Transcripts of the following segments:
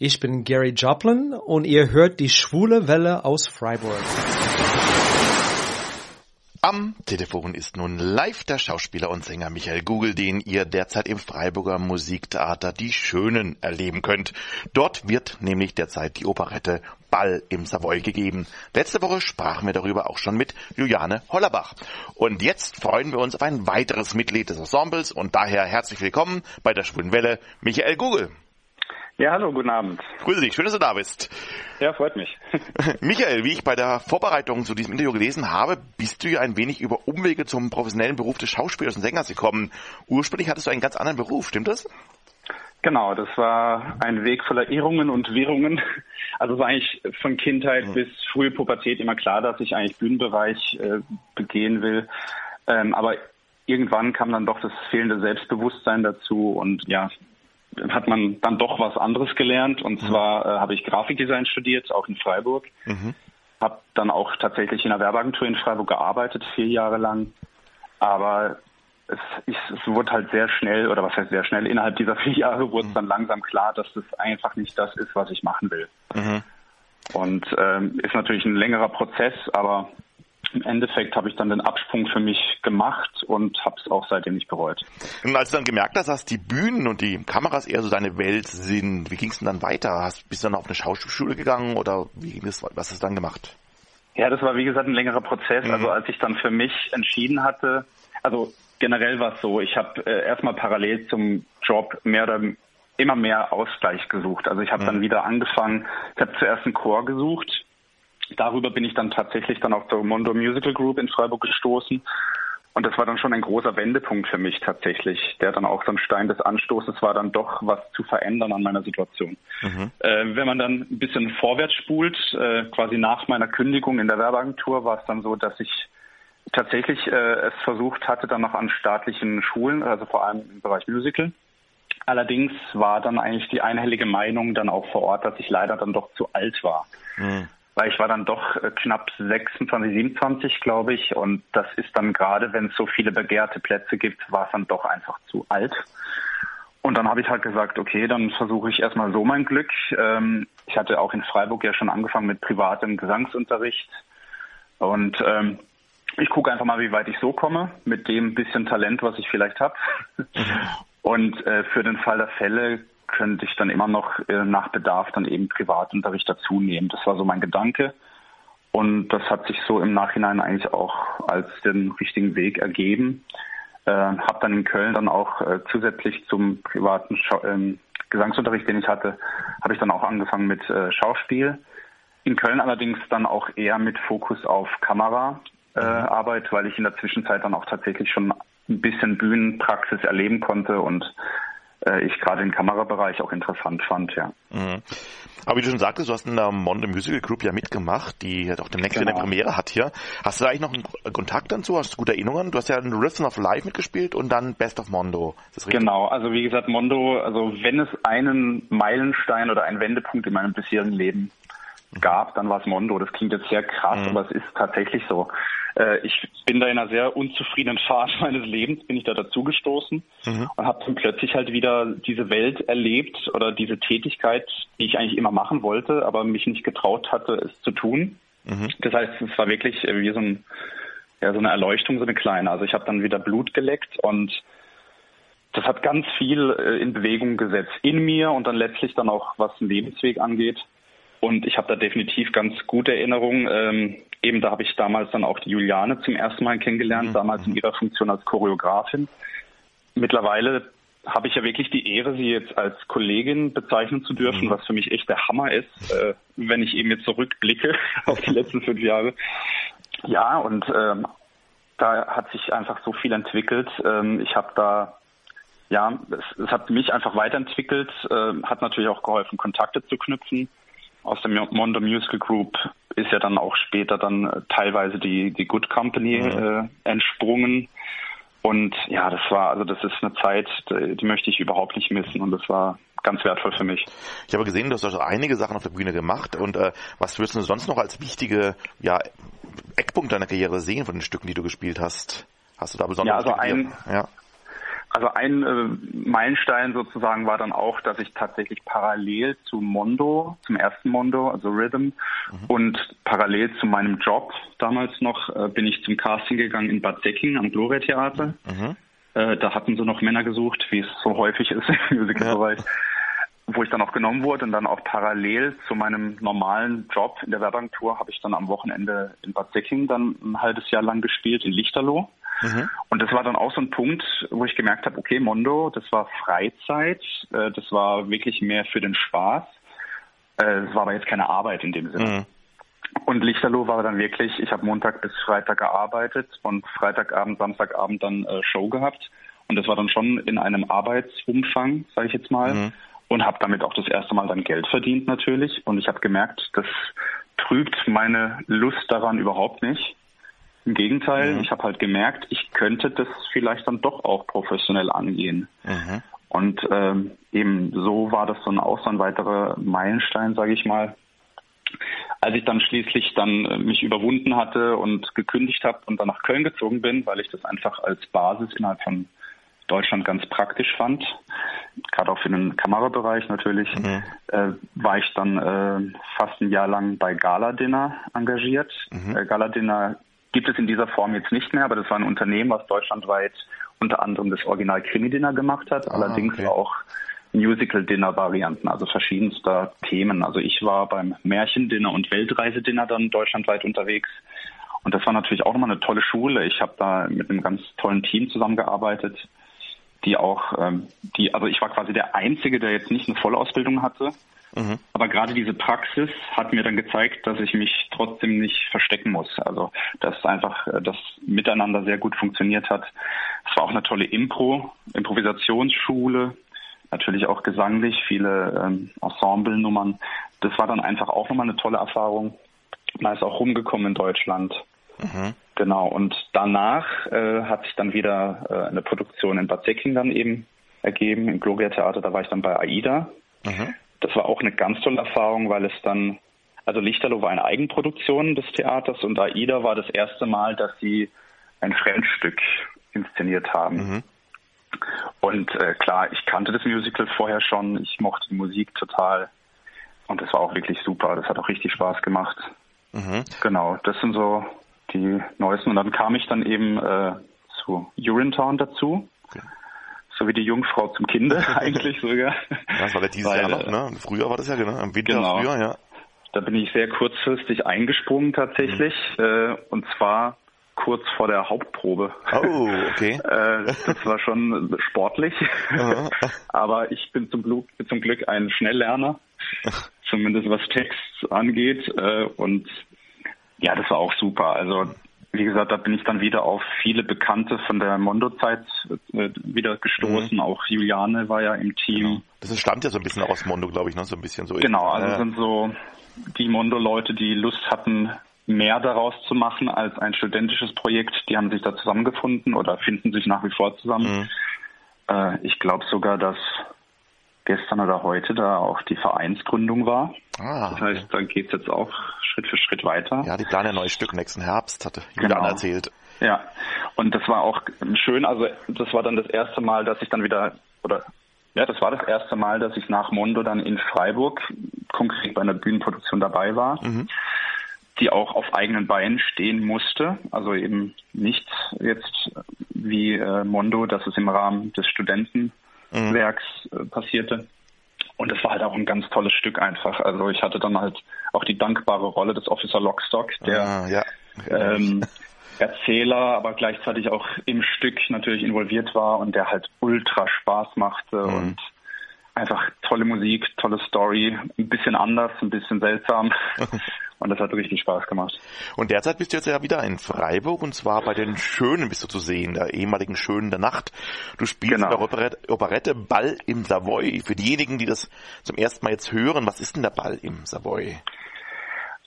Ich bin Gary Joplin und ihr hört die schwule Welle aus Freiburg. Am Telefon ist nun live der Schauspieler und Sänger Michael Google, den ihr derzeit im Freiburger Musiktheater Die Schönen erleben könnt. Dort wird nämlich derzeit die Operette Ball im Savoy gegeben. Letzte Woche sprachen wir darüber auch schon mit Juliane Hollerbach. Und jetzt freuen wir uns auf ein weiteres Mitglied des Ensembles und daher herzlich willkommen bei der Schwulen Welle, Michael Google. Ja, hallo, guten Abend. Grüße dich, schön, dass du da bist. Ja, freut mich. Michael, wie ich bei der Vorbereitung zu diesem Interview gelesen habe, bist du ja ein wenig über Umwege zum professionellen Beruf des Schauspielers und Sängers gekommen. Ursprünglich hattest du einen ganz anderen Beruf, stimmt das? Genau, das war ein Weg voller Irrungen und Wirrungen. Also es war eigentlich von Kindheit mhm. bis frühe Pubertät immer klar, dass ich eigentlich Bühnenbereich äh, begehen will. Ähm, aber irgendwann kam dann doch das fehlende Selbstbewusstsein dazu und ja, hat man dann doch was anderes gelernt. Und mhm. zwar äh, habe ich Grafikdesign studiert, auch in Freiburg. Mhm. Habe dann auch tatsächlich in einer Werbeagentur in Freiburg gearbeitet, vier Jahre lang. Aber es, ich, es wurde halt sehr schnell, oder was heißt sehr schnell, innerhalb dieser vier Jahre wurde es mhm. dann langsam klar, dass das einfach nicht das ist, was ich machen will. Mhm. Und ähm, ist natürlich ein längerer Prozess, aber im Endeffekt habe ich dann den Absprung für mich gemacht und habe es auch seitdem nicht bereut. Und als du dann gemerkt hast, dass die Bühnen und die Kameras eher so deine Welt sind, wie ging es denn dann weiter? Hast, bist du dann auf eine Schauspielschule gegangen oder wie ging das, was hast du dann gemacht? Ja, das war wie gesagt ein längerer Prozess. Mhm. Also als ich dann für mich entschieden hatte, also generell war es so, ich habe äh, erstmal parallel zum Job mehr oder immer mehr Ausgleich gesucht. Also ich habe mhm. dann wieder angefangen, ich habe zuerst einen Chor gesucht, darüber bin ich dann tatsächlich dann auf der Mondo Musical Group in Freiburg gestoßen. Und das war dann schon ein großer Wendepunkt für mich tatsächlich, der dann auch so ein Stein des Anstoßes war, dann doch was zu verändern an meiner Situation. Mhm. Äh, wenn man dann ein bisschen vorwärts spult, äh, quasi nach meiner Kündigung in der Werbeagentur, war es dann so, dass ich tatsächlich äh, es versucht hatte, dann noch an staatlichen Schulen, also vor allem im Bereich Musical. Allerdings war dann eigentlich die einhellige Meinung dann auch vor Ort, dass ich leider dann doch zu alt war. Mhm weil ich war dann doch äh, knapp 26, 27, glaube ich. Und das ist dann gerade, wenn es so viele begehrte Plätze gibt, war es dann doch einfach zu alt. Und dann habe ich halt gesagt, okay, dann versuche ich erstmal so mein Glück. Ähm, ich hatte auch in Freiburg ja schon angefangen mit privatem Gesangsunterricht. Und ähm, ich gucke einfach mal, wie weit ich so komme, mit dem bisschen Talent, was ich vielleicht habe. Mhm. Und äh, für den Fall der Fälle könnte ich dann immer noch äh, nach Bedarf dann eben Privatunterricht dazu nehmen. Das war so mein Gedanke. Und das hat sich so im Nachhinein eigentlich auch als den richtigen Weg ergeben. Äh, habe dann in Köln dann auch äh, zusätzlich zum privaten Schau äh, Gesangsunterricht, den ich hatte, habe ich dann auch angefangen mit äh, Schauspiel. In Köln allerdings dann auch eher mit Fokus auf Kameraarbeit, äh, weil ich in der Zwischenzeit dann auch tatsächlich schon ein bisschen Bühnenpraxis erleben konnte und ich gerade den Kamerabereich auch interessant fand, ja. Mhm. Aber wie du schon sagtest, du hast in der Mondo Musical Group ja mitgemacht, die auch demnächst genau. eine Premiere hat hier. Hast du da eigentlich noch einen Kontakt dazu? Hast du gute Erinnerungen? Du hast ja in Rhythm of Life mitgespielt und dann Best of Mondo. Genau, also wie gesagt, Mondo, also wenn es einen Meilenstein oder einen Wendepunkt in meinem bisherigen Leben gab, dann war es Mondo. Das klingt jetzt sehr krass, mhm. aber es ist tatsächlich so. Äh, ich bin da in einer sehr unzufriedenen Phase meines Lebens, bin ich da dazugestoßen mhm. und habe dann plötzlich halt wieder diese Welt erlebt oder diese Tätigkeit, die ich eigentlich immer machen wollte, aber mich nicht getraut hatte, es zu tun. Mhm. Das heißt, es war wirklich wie so, ein, ja, so eine Erleuchtung, so eine kleine. Also ich habe dann wieder Blut geleckt und das hat ganz viel äh, in Bewegung gesetzt in mir und dann letztlich dann auch, was den Lebensweg angeht. Und ich habe da definitiv ganz gute Erinnerungen. Ähm, eben da habe ich damals dann auch die Juliane zum ersten Mal kennengelernt, mhm. damals in ihrer Funktion als Choreografin. Mittlerweile habe ich ja wirklich die Ehre, sie jetzt als Kollegin bezeichnen zu dürfen, mhm. was für mich echt der Hammer ist, äh, wenn ich eben jetzt zurückblicke auf die letzten fünf Jahre. Ja, und ähm, da hat sich einfach so viel entwickelt. Ähm, ich habe da, ja, es, es, hat mich einfach weiterentwickelt, äh, hat natürlich auch geholfen, Kontakte zu knüpfen aus der Mondo Musical Group ist ja dann auch später dann äh, teilweise die, die Good Company mhm. äh, entsprungen. Und ja, das war, also das ist eine Zeit, die möchte ich überhaupt nicht missen und das war ganz wertvoll für mich. Ich habe gesehen, du hast also einige Sachen auf der Bühne gemacht und äh, was würdest du sonst noch als wichtige ja, Eckpunkt deiner Karriere sehen von den Stücken, die du gespielt hast? Hast du da besonders? Ja, also ein, ja. Also ein äh, Meilenstein sozusagen war dann auch, dass ich tatsächlich parallel zu Mondo, zum ersten Mondo, also Rhythm, mhm. und parallel zu meinem Job damals noch, äh, bin ich zum Casting gegangen in Bad Säckingen am Gloria Theater. Mhm. Äh, da hatten sie noch Männer gesucht, wie es so häufig ist im Musicalbereich. Ja wo ich dann auch genommen wurde und dann auch parallel zu meinem normalen Job in der Werbeagentur habe ich dann am Wochenende in Bad Säckingen dann ein halbes Jahr lang gespielt in Lichterloh. Mhm. Und das war dann auch so ein Punkt, wo ich gemerkt habe, okay, Mondo, das war Freizeit, äh, das war wirklich mehr für den Spaß. Äh, es war aber jetzt keine Arbeit in dem Sinne. Mhm. Und Lichterloh war dann wirklich, ich habe Montag bis Freitag gearbeitet und Freitagabend, Samstagabend dann äh, Show gehabt. Und das war dann schon in einem Arbeitsumfang, sage ich jetzt mal. Mhm und habe damit auch das erste Mal dann Geld verdient natürlich. Und ich habe gemerkt, das trübt meine Lust daran überhaupt nicht. Im Gegenteil, mhm. ich habe halt gemerkt, ich könnte das vielleicht dann doch auch professionell angehen. Mhm. Und ähm, eben so war das dann auch so ein weiterer Meilenstein, sage ich mal. Als ich dann schließlich dann äh, mich überwunden hatte und gekündigt habe und dann nach Köln gezogen bin, weil ich das einfach als Basis innerhalb von Deutschland ganz praktisch fand, gerade auch für den Kamerabereich natürlich, mhm. äh, war ich dann äh, fast ein Jahr lang bei Gala Dinner engagiert. Mhm. Äh, Gala Dinner gibt es in dieser Form jetzt nicht mehr, aber das war ein Unternehmen, was deutschlandweit unter anderem das Original Krimi Dinner gemacht hat, ah, allerdings okay. auch Musical Dinner Varianten, also verschiedenster Themen. Also ich war beim Märchen Dinner und Weltreise Dinner dann deutschlandweit unterwegs. Und das war natürlich auch nochmal eine tolle Schule. Ich habe da mit einem ganz tollen Team zusammengearbeitet die auch, ähm, die, also ich war quasi der Einzige, der jetzt nicht eine Vollausbildung hatte. Mhm. Aber gerade diese Praxis hat mir dann gezeigt, dass ich mich trotzdem nicht verstecken muss. Also dass einfach äh, das Miteinander sehr gut funktioniert hat. Es war auch eine tolle Impro, Improvisationsschule, natürlich auch gesanglich, viele ähm, Ensemblenummern. Das war dann einfach auch nochmal eine tolle Erfahrung. Man ist auch rumgekommen in Deutschland. Mhm. Genau, und danach äh, hat sich dann wieder äh, eine Produktion in Bad Säckling dann eben ergeben, im Gloria Theater, da war ich dann bei AIDA. Mhm. Das war auch eine ganz tolle Erfahrung, weil es dann, also Lichterloh war eine Eigenproduktion des Theaters und AIDA war das erste Mal, dass sie ein Fremdstück inszeniert haben. Mhm. Und äh, klar, ich kannte das Musical vorher schon, ich mochte die Musik total und das war auch wirklich super, das hat auch richtig Spaß gemacht. Mhm. Genau, das sind so die neuesten. Und dann kam ich dann eben äh, zu Urinetown dazu. Okay. So wie die Jungfrau zum Kinde eigentlich sogar. Das war ja dieses Weil, Jahr noch, ne? Früher war das ja, genau. Im Winter genau. früher, ja. Da bin ich sehr kurzfristig eingesprungen tatsächlich. Mhm. Äh, und zwar kurz vor der Hauptprobe. Oh, okay. äh, das war schon sportlich. Aber ich bin zum Glück, zum Glück ein Schnelllerner, zumindest was Text angeht. Äh, und ja, das war auch super. Also wie gesagt, da bin ich dann wieder auf viele Bekannte von der Mondo-Zeit äh, wieder gestoßen. Mhm. Auch Juliane war ja im Team. Genau. Das stammt ja so ein bisschen aus Mondo, glaube ich, ne? So ein bisschen so. Genau, also äh. sind so die Mondo-Leute, die Lust hatten, mehr daraus zu machen als ein studentisches Projekt. Die haben sich da zusammengefunden oder finden sich nach wie vor zusammen. Mhm. Äh, ich glaube sogar, dass gestern oder heute da auch die Vereinsgründung war. Ah, das heißt, dann geht es jetzt auch Schritt für Schritt weiter. Ja, die planen ein neues Stück nächsten Herbst, hatte Julian genau. erzählt. Ja, und das war auch schön. Also das war dann das erste Mal, dass ich dann wieder, oder ja, das war das erste Mal, dass ich nach Mondo dann in Freiburg konkret bei einer Bühnenproduktion dabei war. Mhm die auch auf eigenen Beinen stehen musste. Also eben nicht jetzt wie äh, Mondo, dass es im Rahmen des Studenten mhm. Werks äh, passierte. Und es war halt auch ein ganz tolles Stück einfach. Also ich hatte dann halt auch die dankbare Rolle des Officer Lockstock, der ah, ja. ähm, Erzähler, aber gleichzeitig auch im Stück natürlich involviert war und der halt ultra Spaß machte mhm. und einfach tolle Musik, tolle Story, ein bisschen anders, ein bisschen seltsam. Und das hat richtig Spaß gemacht. Und derzeit bist du jetzt ja wieder in Freiburg und zwar bei den Schönen bist du zu sehen, der ehemaligen Schönen der Nacht. Du spielst genau. in der Operette, Operette Ball im Savoy. Für diejenigen, die das zum ersten Mal jetzt hören, was ist denn der Ball im Savoy?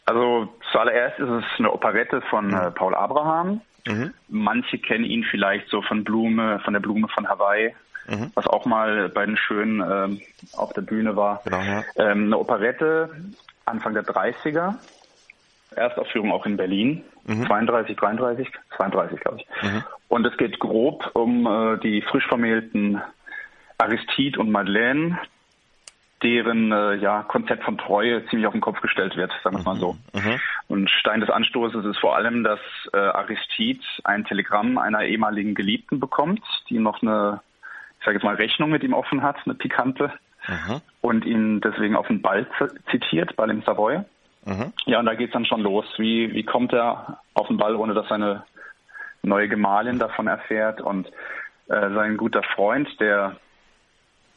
Also zuallererst ist es eine Operette von mhm. äh, Paul Abraham. Mhm. Manche kennen ihn vielleicht so von Blume, von der Blume von Hawaii, mhm. was auch mal bei den Schönen ähm, auf der Bühne war. Genau, ja. ähm, eine Operette Anfang der 30er Erstaufführung auch in Berlin, mhm. 32, 33, 32 glaube ich. Mhm. Und es geht grob um äh, die frisch vermählten Aristide und Madeleine, deren äh, ja, Konzept von Treue ziemlich auf den Kopf gestellt wird, sagen wir es mal so. Mhm. mhm. Und Stein des Anstoßes ist vor allem, dass äh, Aristide ein Telegramm einer ehemaligen Geliebten bekommt, die noch eine, ich sage jetzt mal, Rechnung mit ihm offen hat, eine pikante, mhm. und ihn deswegen auf den Ball zitiert, Ball im Savoy. Mhm. Ja, und da geht's dann schon los. Wie, wie kommt er auf den Ball, ohne dass seine neue Gemahlin davon erfährt und äh, sein guter Freund, der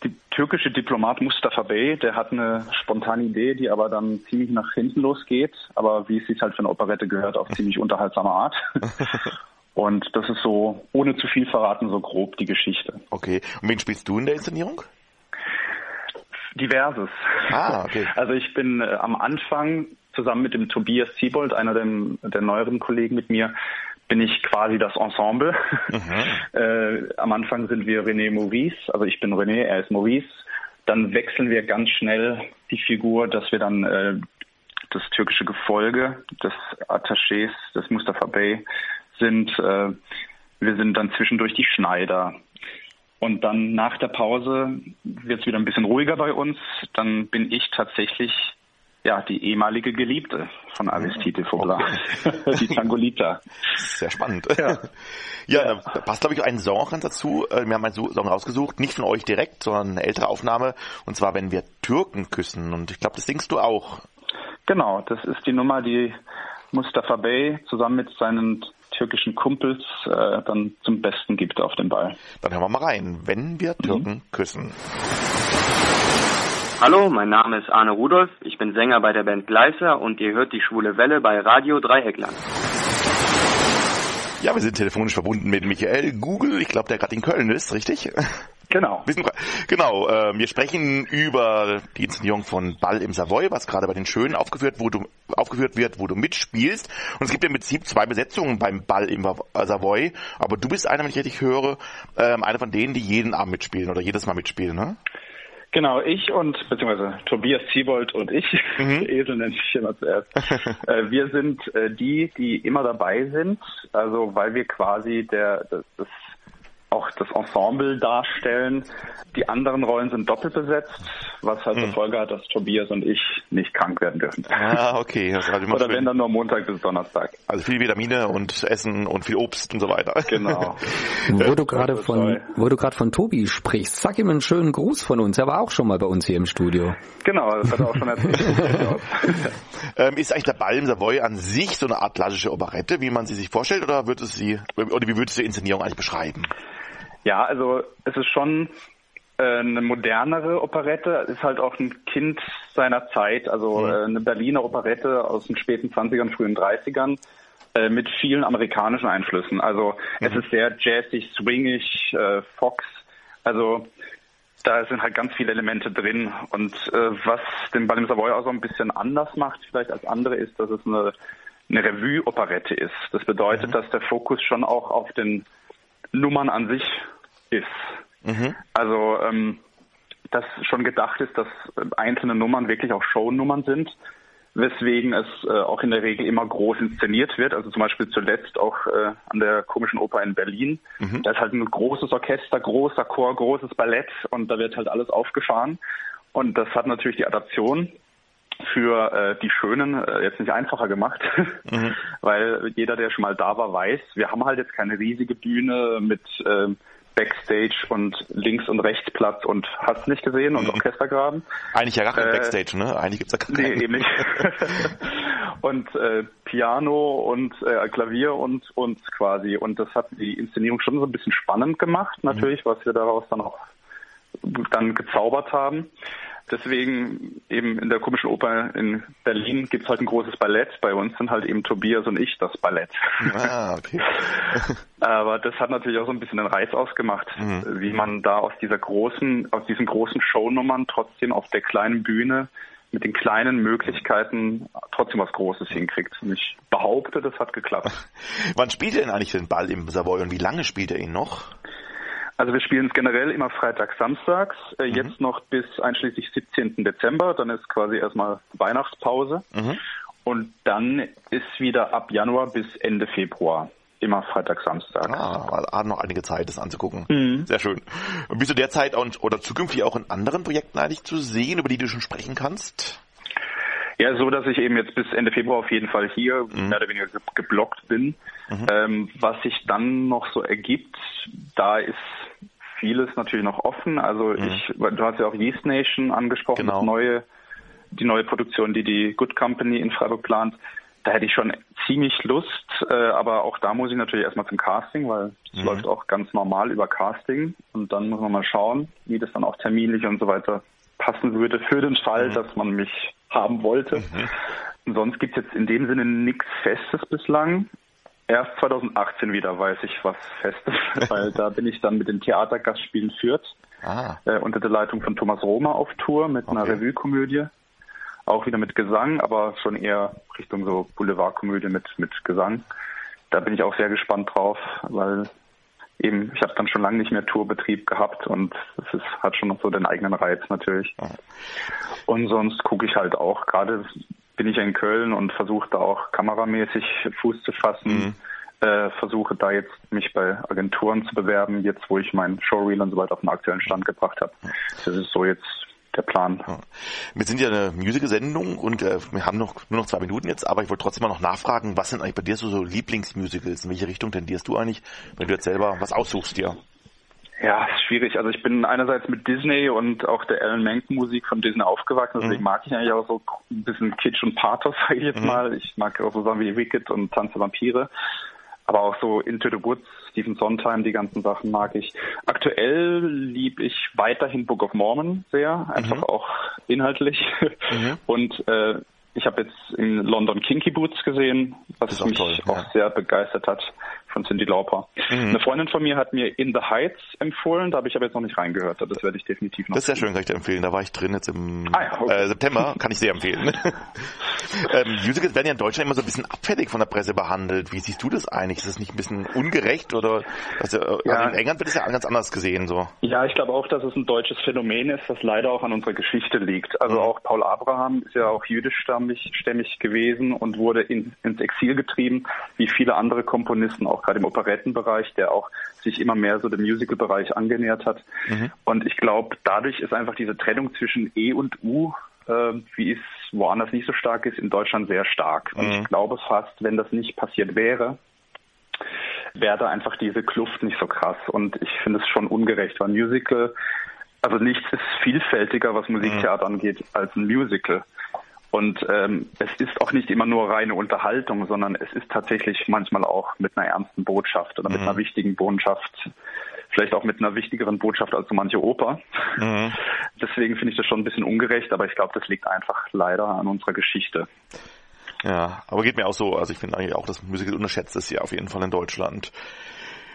die türkische Diplomat Mustafa Bey, der hat eine spontane Idee, die aber dann ziemlich nach hinten losgeht, aber wie es sich halt für eine Operette gehört, auf ziemlich unterhaltsame Art. Und das ist so, ohne zu viel verraten, so grob die Geschichte. Okay. Und wen spielst du in der Inszenierung? Diverses. Ah, okay. Also ich bin äh, am Anfang zusammen mit dem Tobias Siebold, einer der, der neueren Kollegen mit mir, bin ich quasi das Ensemble. Mhm. äh, am Anfang sind wir René Maurice, also ich bin René, er ist Maurice. Dann wechseln wir ganz schnell die Figur, dass wir dann äh, das türkische Gefolge des Attachés des Mustafa Bey sind. Äh, wir sind dann zwischendurch die Schneider. Und dann nach der Pause wird es wieder ein bisschen ruhiger bei uns. Dann bin ich tatsächlich ja, die ehemalige Geliebte von Aristide Vogler, okay. die Tangolita. Sehr spannend. Ja, ja, da passt, glaube ich, ein Song dazu. Äh, wir haben einen Song rausgesucht, nicht von euch direkt, sondern eine ältere Aufnahme. Und zwar, wenn wir Türken küssen. Und ich glaube, das singst du auch. Genau, das ist die Nummer, die Mustafa Bey zusammen mit seinen türkischen Kumpels äh, dann zum Besten gibt auf dem Ball. Dann hören wir mal rein. Wenn wir Türken mhm. küssen. Hallo, mein Name ist Arne Rudolf, ich bin Sänger bei der Band Gleiser und ihr hört die Schwule Welle bei Radio Dreieckland. Ja, wir sind telefonisch verbunden mit Michael Google, ich glaube, der gerade in Köln ist, richtig? Genau. Genau, äh, wir sprechen über die Inszenierung von Ball im Savoy, was gerade bei den Schönen aufgeführt, wo du, aufgeführt wird, wo du mitspielst. Und es gibt im Prinzip zwei Besetzungen beim Ball im Savoy, aber du bist einer, wenn ich richtig höre, äh, einer von denen, die jeden Abend mitspielen oder jedes Mal mitspielen, ne? Genau, ich und, beziehungsweise Tobias Ziebold und ich, mhm. Esel nenne ich immer zuerst, äh, wir sind äh, die, die immer dabei sind, also weil wir quasi der, das, das auch das Ensemble darstellen. Die anderen Rollen sind doppelt besetzt, was halt zur hm. Folge hat, dass Tobias und ich nicht krank werden dürfen. Ah, okay. Also Oder wenn dann nur Montag bis Donnerstag. Also viel Vitamine und Essen und viel Obst und so weiter. Genau. wo du gerade von, wo du gerade von Tobi sprichst, sag ihm einen schönen Gruß von uns. Er war auch schon mal bei uns hier im Studio. Genau, das hat er auch schon erzählt. ähm, ist eigentlich der Ball im Savoy an sich so eine Art klassische Operette, wie man sie sich vorstellt, oder wird es sie, oder wie würdest du die Inszenierung eigentlich beschreiben? Ja, also es ist schon äh, eine modernere Operette, ist halt auch ein Kind seiner Zeit, also mhm. äh, eine Berliner Operette aus den späten 20ern, frühen 30ern äh, mit vielen amerikanischen Einflüssen. Also mhm. es ist sehr jazzig, swingig, Fox, also da sind halt ganz viele Elemente drin. Und was den Ball im Savoy auch so ein bisschen anders macht, vielleicht als andere, ist, dass es eine, eine Revue-Operette ist. Das bedeutet, mhm. dass der Fokus schon auch auf den Nummern an sich ist. Mhm. Also ähm, dass schon gedacht ist, dass einzelne Nummern wirklich auch Shownummern sind, weswegen es äh, auch in der Regel immer groß inszeniert wird. Also zum Beispiel zuletzt auch äh, an der Komischen Oper in Berlin. Mhm. Da ist halt ein großes Orchester, großer Chor, großes Ballett und da wird halt alles aufgefahren. Und das hat natürlich die Adaption für äh, die Schönen äh, jetzt nicht einfacher gemacht, mhm. weil jeder, der schon mal da war, weiß, wir haben halt jetzt keine riesige Bühne mit äh, Backstage und links und rechts Platz und hast nicht gesehen und mhm. Orchestergraben. Eigentlich ja gar kein äh, Backstage, ne? Eigentlich gibt's da gar keinen. Nee, eben nicht. und äh, Piano und äh, Klavier und uns quasi. Und das hat die Inszenierung schon so ein bisschen spannend gemacht, natürlich, mhm. was wir daraus dann auch dann gezaubert haben. Deswegen eben in der komischen Oper in Berlin gibt es halt ein großes Ballett. Bei uns sind halt eben Tobias und ich das Ballett. Ah, okay. Aber das hat natürlich auch so ein bisschen den Reiz ausgemacht, mhm. wie man da aus dieser großen, aus diesen großen Shownummern trotzdem auf der kleinen Bühne mit den kleinen Möglichkeiten trotzdem was Großes hinkriegt. Und ich behaupte, das hat geklappt. Wann spielt er denn eigentlich den Ball im Savoy und wie lange spielt er ihn noch? Also wir spielen es generell immer Freitag, Samstags, äh, mhm. jetzt noch bis einschließlich 17. Dezember, dann ist quasi erstmal Weihnachtspause. Mhm. Und dann ist wieder ab Januar bis Ende Februar. Immer Freitag, Samstag. Ah, hat noch einige Zeit, das anzugucken. Mhm. Sehr schön. Und bist du derzeit und, oder zukünftig auch in anderen Projekten eigentlich zu sehen, über die du schon sprechen kannst? Ja, so dass ich eben jetzt bis Ende Februar auf jeden Fall hier mhm. mehr oder weniger geblockt bin. Mhm. Ähm, was sich dann noch so ergibt, da ist vieles natürlich noch offen. Also mhm. ich, du hast ja auch Yeast Nation angesprochen, genau. das neue, die neue Produktion, die die Good Company in Freiburg plant. Da hätte ich schon ziemlich Lust, äh, aber auch da muss ich natürlich erstmal zum Casting, weil es mhm. läuft auch ganz normal über Casting und dann muss man mal schauen, wie das dann auch terminlich und so weiter passen würde für den Fall, mhm. dass man mich haben wollte. Mhm. Sonst gibt es jetzt in dem Sinne nichts Festes bislang. Erst 2018 wieder weiß ich was Festes, weil da bin ich dann mit den Theatergastspielen Fürth ah. äh, unter der Leitung von Thomas Roma auf Tour mit okay. einer Revue-Komödie. Auch wieder mit Gesang, aber schon eher Richtung so Boulevardkomödie mit, mit Gesang. Da bin ich auch sehr gespannt drauf, weil eben, ich habe dann schon lange nicht mehr Tourbetrieb gehabt und es ist, hat schon noch so den eigenen Reiz natürlich. Und sonst gucke ich halt auch, gerade bin ich in Köln und versuche da auch kameramäßig Fuß zu fassen. Mhm. Äh, versuche da jetzt mich bei Agenturen zu bewerben, jetzt wo ich mein Showreel und so weiter auf den aktuellen Stand gebracht habe. Das ist so jetzt der Plan. Ja. Wir sind ja eine Musical-Sendung und äh, wir haben noch nur noch zwei Minuten jetzt, aber ich wollte trotzdem mal noch nachfragen, was sind eigentlich bei dir so, so Lieblingsmusicals? In welche Richtung tendierst du eigentlich, wenn du jetzt selber was aussuchst dir? Ja, ist schwierig. Also ich bin einerseits mit Disney und auch der Alan Menken Musik von Disney aufgewachsen, deswegen mhm. mag ich eigentlich auch so ein bisschen Kitsch und Pathos, sage ich jetzt mhm. mal. Ich mag auch so Sachen wie Wicked und Tanz der Vampire. Aber auch so Into the Woods, Stephen Sondheim, die ganzen Sachen mag ich. Aktuell lieb ich weiterhin Book of Mormon sehr, einfach mhm. auch inhaltlich. Mhm. Und äh, ich habe jetzt in London Kinky Boots gesehen, was mich toll, auch ja. sehr begeistert hat von Cindy Lauper. Mhm. Eine Freundin von mir hat mir In the Heights empfohlen, da habe ich aber jetzt noch nicht reingehört. Das werde ich definitiv noch. Das ist sehr schön, kann ich dir empfehlen. Da war ich drin jetzt im ah, ja, okay. äh, September, kann ich sehr empfehlen. ähm, Musicals werden ja in Deutschland immer so ein bisschen abfällig von der Presse behandelt. Wie siehst du das eigentlich? Ist das nicht ein bisschen ungerecht oder also, ja. in England wird es ja ganz anders gesehen so? Ja, ich glaube auch, dass es ein deutsches Phänomen ist, das leider auch an unserer Geschichte liegt. Also mhm. auch Paul Abraham ist ja auch jüdischstämmig stämmig gewesen und wurde in, ins Exil getrieben, wie viele andere Komponisten auch gerade im Operettenbereich, der auch sich immer mehr so dem Musical-Bereich angenähert hat. Mhm. Und ich glaube, dadurch ist einfach diese Trennung zwischen E und U, äh, wie es woanders nicht so stark ist, in Deutschland sehr stark. Und ich mhm. glaube fast, wenn das nicht passiert wäre, wäre da einfach diese Kluft nicht so krass. Und ich finde es schon ungerecht, weil Musical, also nichts ist vielfältiger, was Musiktheater mhm. angeht, als ein Musical. Und ähm, es ist auch nicht immer nur reine Unterhaltung, sondern es ist tatsächlich manchmal auch mit einer ernsten Botschaft oder mit mhm. einer wichtigen Botschaft, vielleicht auch mit einer wichtigeren Botschaft als so manche Oper. Mhm. Deswegen finde ich das schon ein bisschen ungerecht, aber ich glaube, das liegt einfach leider an unserer Geschichte. Ja, aber geht mir auch so. Also ich finde eigentlich auch, dass Musik unterschätzt ist ja auf jeden Fall in Deutschland.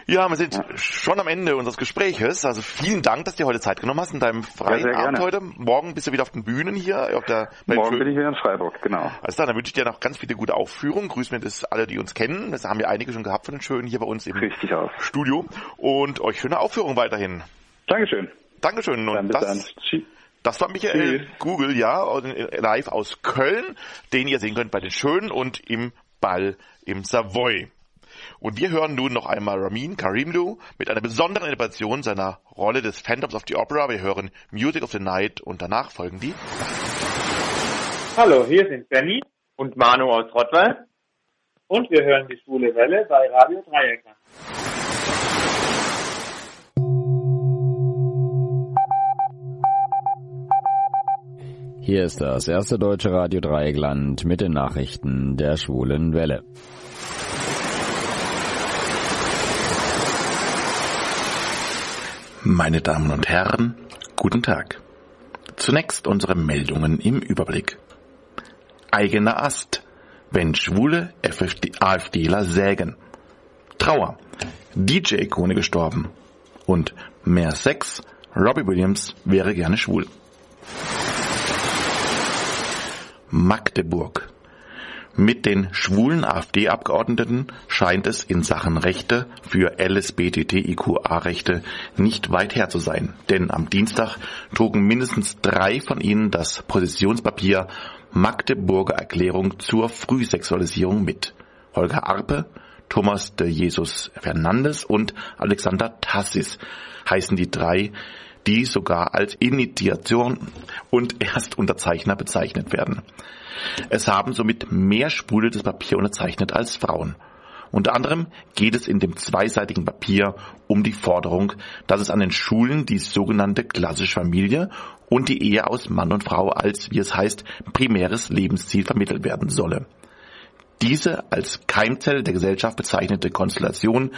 Ja, wir sind schon am Ende unseres Gespräches. Also vielen Dank, dass du dir heute Zeit genommen hast in deinem freien ja, Abend heute. Morgen bist du wieder auf den Bühnen hier. Auf der, Morgen bin ich wieder in Freiburg, genau. Alles klar, dann wünsche ich dir noch ganz viele gute Aufführungen. Grüß mir das alle, die uns kennen. Das haben wir einige schon gehabt von den Schönen hier bei uns im Richtig. Studio. Und euch schöne Aufführung weiterhin. Dankeschön. Dankeschön. Und dann bis das, dann. Das war Michael Tschüss. Google, ja, live aus Köln, den ihr sehen könnt bei den Schönen und im Ball im Savoy. Und wir hören nun noch einmal Ramin Karimlu mit einer besonderen Interpretation seiner Rolle des Phantoms of the Opera. Wir hören Music of the Night und danach folgen die. Hallo, hier sind Benny und Manu aus Rottweil und wir hören die Schwule Welle bei Radio Dreieckland. Hier ist das erste deutsche Radio Dreieckland mit den Nachrichten der Schwulen Welle. Meine Damen und Herren, guten Tag. Zunächst unsere Meldungen im Überblick. Eigener Ast, wenn schwule AfDler sägen. Trauer, DJ-Ikone gestorben. Und mehr Sex, Robbie Williams wäre gerne schwul. Magdeburg. Mit den schwulen AfD-Abgeordneten scheint es in Sachen Rechte für LSBTTIQA-Rechte nicht weit her zu sein, denn am Dienstag trugen mindestens drei von ihnen das Positionspapier Magdeburger Erklärung zur Frühsexualisierung mit. Holger Arpe, Thomas de Jesus Fernandes und Alexander Tassis heißen die drei, die sogar als Initiation und Erstunterzeichner bezeichnet werden. Es haben somit mehr Spule das Papier unterzeichnet als Frauen. Unter anderem geht es in dem zweiseitigen Papier um die Forderung, dass es an den Schulen die sogenannte klassische Familie und die Ehe aus Mann und Frau als, wie es heißt, primäres Lebensziel vermittelt werden solle. Diese als Keimzelle der Gesellschaft bezeichnete Konstellation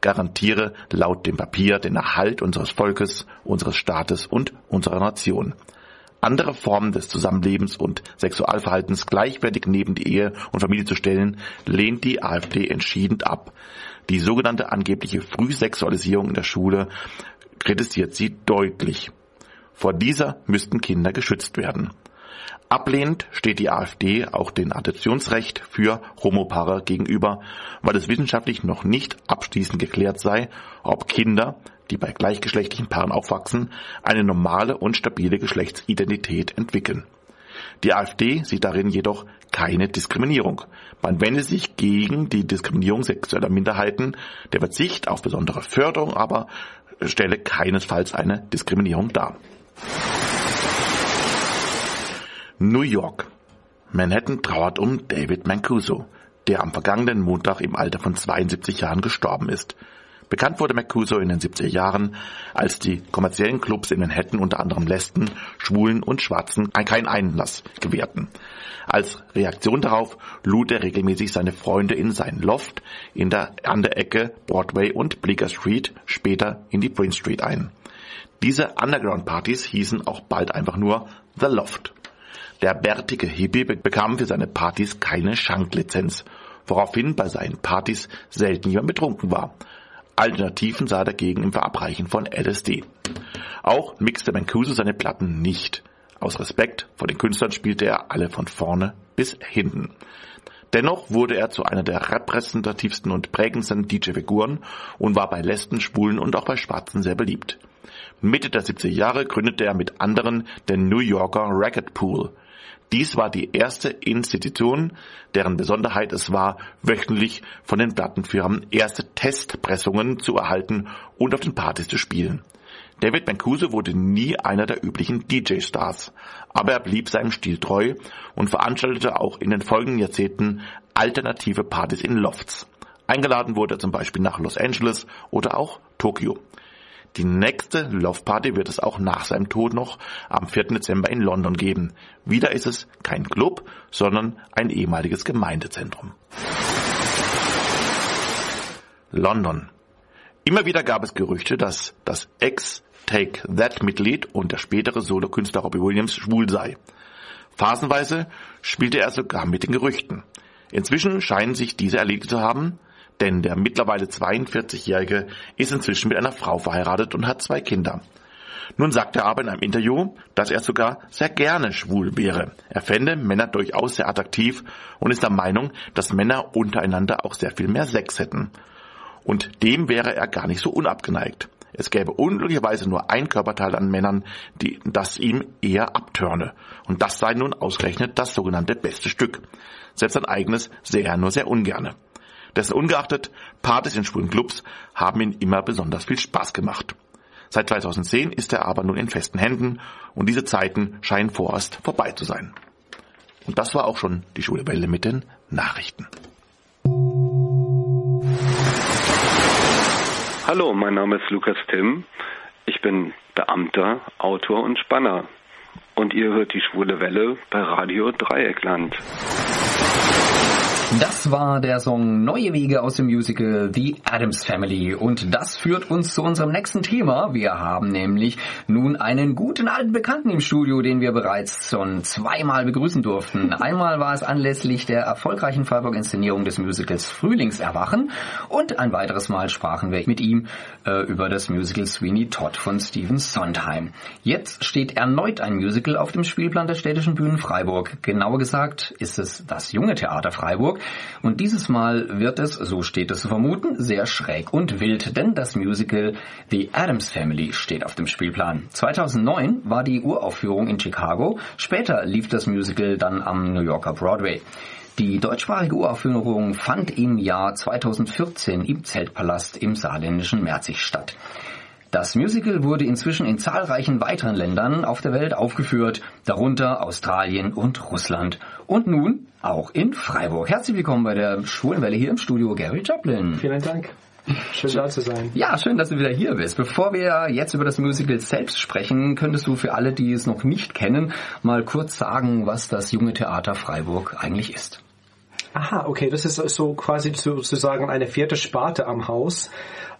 garantiere laut dem Papier den Erhalt unseres Volkes, unseres Staates und unserer Nation. Andere Formen des Zusammenlebens und Sexualverhaltens gleichwertig neben die Ehe und Familie zu stellen, lehnt die AfD entschieden ab. Die sogenannte angebliche Frühsexualisierung in der Schule kritisiert sie deutlich. Vor dieser müssten Kinder geschützt werden. Ablehnend steht die AfD auch den Adoptionsrecht für Homopaare gegenüber, weil es wissenschaftlich noch nicht abschließend geklärt sei, ob Kinder, die bei gleichgeschlechtlichen Paaren aufwachsen, eine normale und stabile Geschlechtsidentität entwickeln. Die AfD sieht darin jedoch keine Diskriminierung. Man wende sich gegen die Diskriminierung sexueller Minderheiten, der Verzicht auf besondere Förderung aber stelle keinesfalls eine Diskriminierung dar. New York. Manhattan trauert um David Mancuso, der am vergangenen Montag im Alter von 72 Jahren gestorben ist. Bekannt wurde Mancuso in den 70er Jahren, als die kommerziellen Clubs in Manhattan unter anderem Lesben, Schwulen und Schwarzen keinen Einlass gewährten. Als Reaktion darauf lud er regelmäßig seine Freunde in sein Loft in der, an der Ecke Broadway und Bleecker Street, später in die Prince Street ein. Diese Underground-Partys hießen auch bald einfach nur The Loft. Der bärtige Hippie bekam für seine Partys keine Schanklizenz, woraufhin bei seinen Partys selten jemand betrunken war. Alternativen sah er dagegen im Verabreichen von LSD. Auch mixte Mancuso seine Platten nicht. Aus Respekt vor den Künstlern spielte er alle von vorne bis hinten. Dennoch wurde er zu einer der repräsentativsten und prägendsten DJ-Figuren und war bei Lesben, Schwulen und auch bei Schwarzen sehr beliebt. Mitte der 70er Jahre gründete er mit anderen den New Yorker Record Pool. Dies war die erste Institution, deren Besonderheit es war, wöchentlich von den Plattenfirmen erste Testpressungen zu erhalten und auf den Partys zu spielen. David Mancuso wurde nie einer der üblichen DJ-Stars, aber er blieb seinem Stil treu und veranstaltete auch in den folgenden Jahrzehnten alternative Partys in Lofts. Eingeladen wurde er zum Beispiel nach Los Angeles oder auch Tokio. Die nächste Love Party wird es auch nach seinem Tod noch am 4. Dezember in London geben. Wieder ist es kein Club, sondern ein ehemaliges Gemeindezentrum. London. Immer wieder gab es Gerüchte, dass das Ex Take That Mitglied und der spätere Solokünstler Robbie Williams schwul sei. Phasenweise spielte er sogar mit den Gerüchten. Inzwischen scheinen sich diese erledigt zu haben, denn der mittlerweile 42-Jährige ist inzwischen mit einer Frau verheiratet und hat zwei Kinder. Nun sagt er aber in einem Interview, dass er sogar sehr gerne schwul wäre. Er fände Männer durchaus sehr attraktiv und ist der Meinung, dass Männer untereinander auch sehr viel mehr Sex hätten. Und dem wäre er gar nicht so unabgeneigt. Es gäbe unglücklicherweise nur ein Körperteil an Männern, die, das ihm eher abtörne. Und das sei nun ausgerechnet das sogenannte beste Stück. Selbst sein eigenes sähe er nur sehr ungerne. Dessen ungeachtet, Partys in schwulen Clubs haben ihm immer besonders viel Spaß gemacht. Seit 2010 ist er aber nun in festen Händen und diese Zeiten scheinen vorerst vorbei zu sein. Und das war auch schon die Schule Welle mit den Nachrichten. Hallo, mein Name ist Lukas Timm. Ich bin Beamter, Autor und Spanner. Und ihr hört die Schwule Welle bei Radio Dreieckland. Das war der Song Neue Wege aus dem Musical The Adams Family. Und das führt uns zu unserem nächsten Thema. Wir haben nämlich nun einen guten alten Bekannten im Studio, den wir bereits schon zweimal begrüßen durften. Einmal war es anlässlich der erfolgreichen Freiburg-Inszenierung des Musicals Frühlingserwachen und ein weiteres Mal sprachen wir mit ihm äh, über das Musical Sweeney Todd von Stephen Sondheim. Jetzt steht erneut ein Musical auf dem Spielplan der städtischen Bühnen Freiburg. Genauer gesagt ist es das Junge Theater Freiburg. Und dieses Mal wird es, so steht es zu vermuten, sehr schräg und wild, denn das Musical The Adams Family steht auf dem Spielplan. 2009 war die Uraufführung in Chicago, später lief das Musical dann am New Yorker Broadway. Die deutschsprachige Uraufführung fand im Jahr 2014 im Zeltpalast im saarländischen Merzig statt. Das Musical wurde inzwischen in zahlreichen weiteren Ländern auf der Welt aufgeführt, darunter Australien und Russland. Und nun auch in Freiburg. Herzlich willkommen bei der Schwulenwelle hier im Studio, Gary Joplin. Vielen Dank. Schön da zu sein. Ja, schön, dass du wieder hier bist. Bevor wir jetzt über das Musical selbst sprechen, könntest du für alle, die es noch nicht kennen, mal kurz sagen, was das Junge Theater Freiburg eigentlich ist. Aha, okay, das ist so quasi sozusagen eine vierte Sparte am Haus.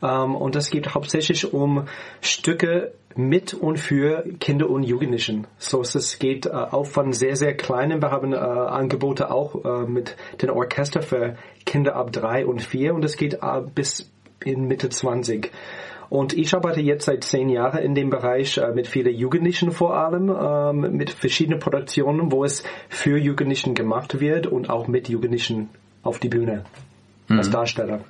Ähm, und das geht hauptsächlich um Stücke mit und für Kinder und Jugendlichen. So es geht äh, auch von sehr, sehr kleinen. Wir haben äh, Angebote auch äh, mit dem Orchester für Kinder ab drei und vier und es geht äh, bis in Mitte 20. Und ich arbeite jetzt seit zehn Jahren in dem Bereich äh, mit vielen Jugendlichen vor allem, ähm, mit verschiedenen Produktionen, wo es für Jugendlichen gemacht wird und auch mit Jugendlichen auf die Bühne mhm. als Darsteller.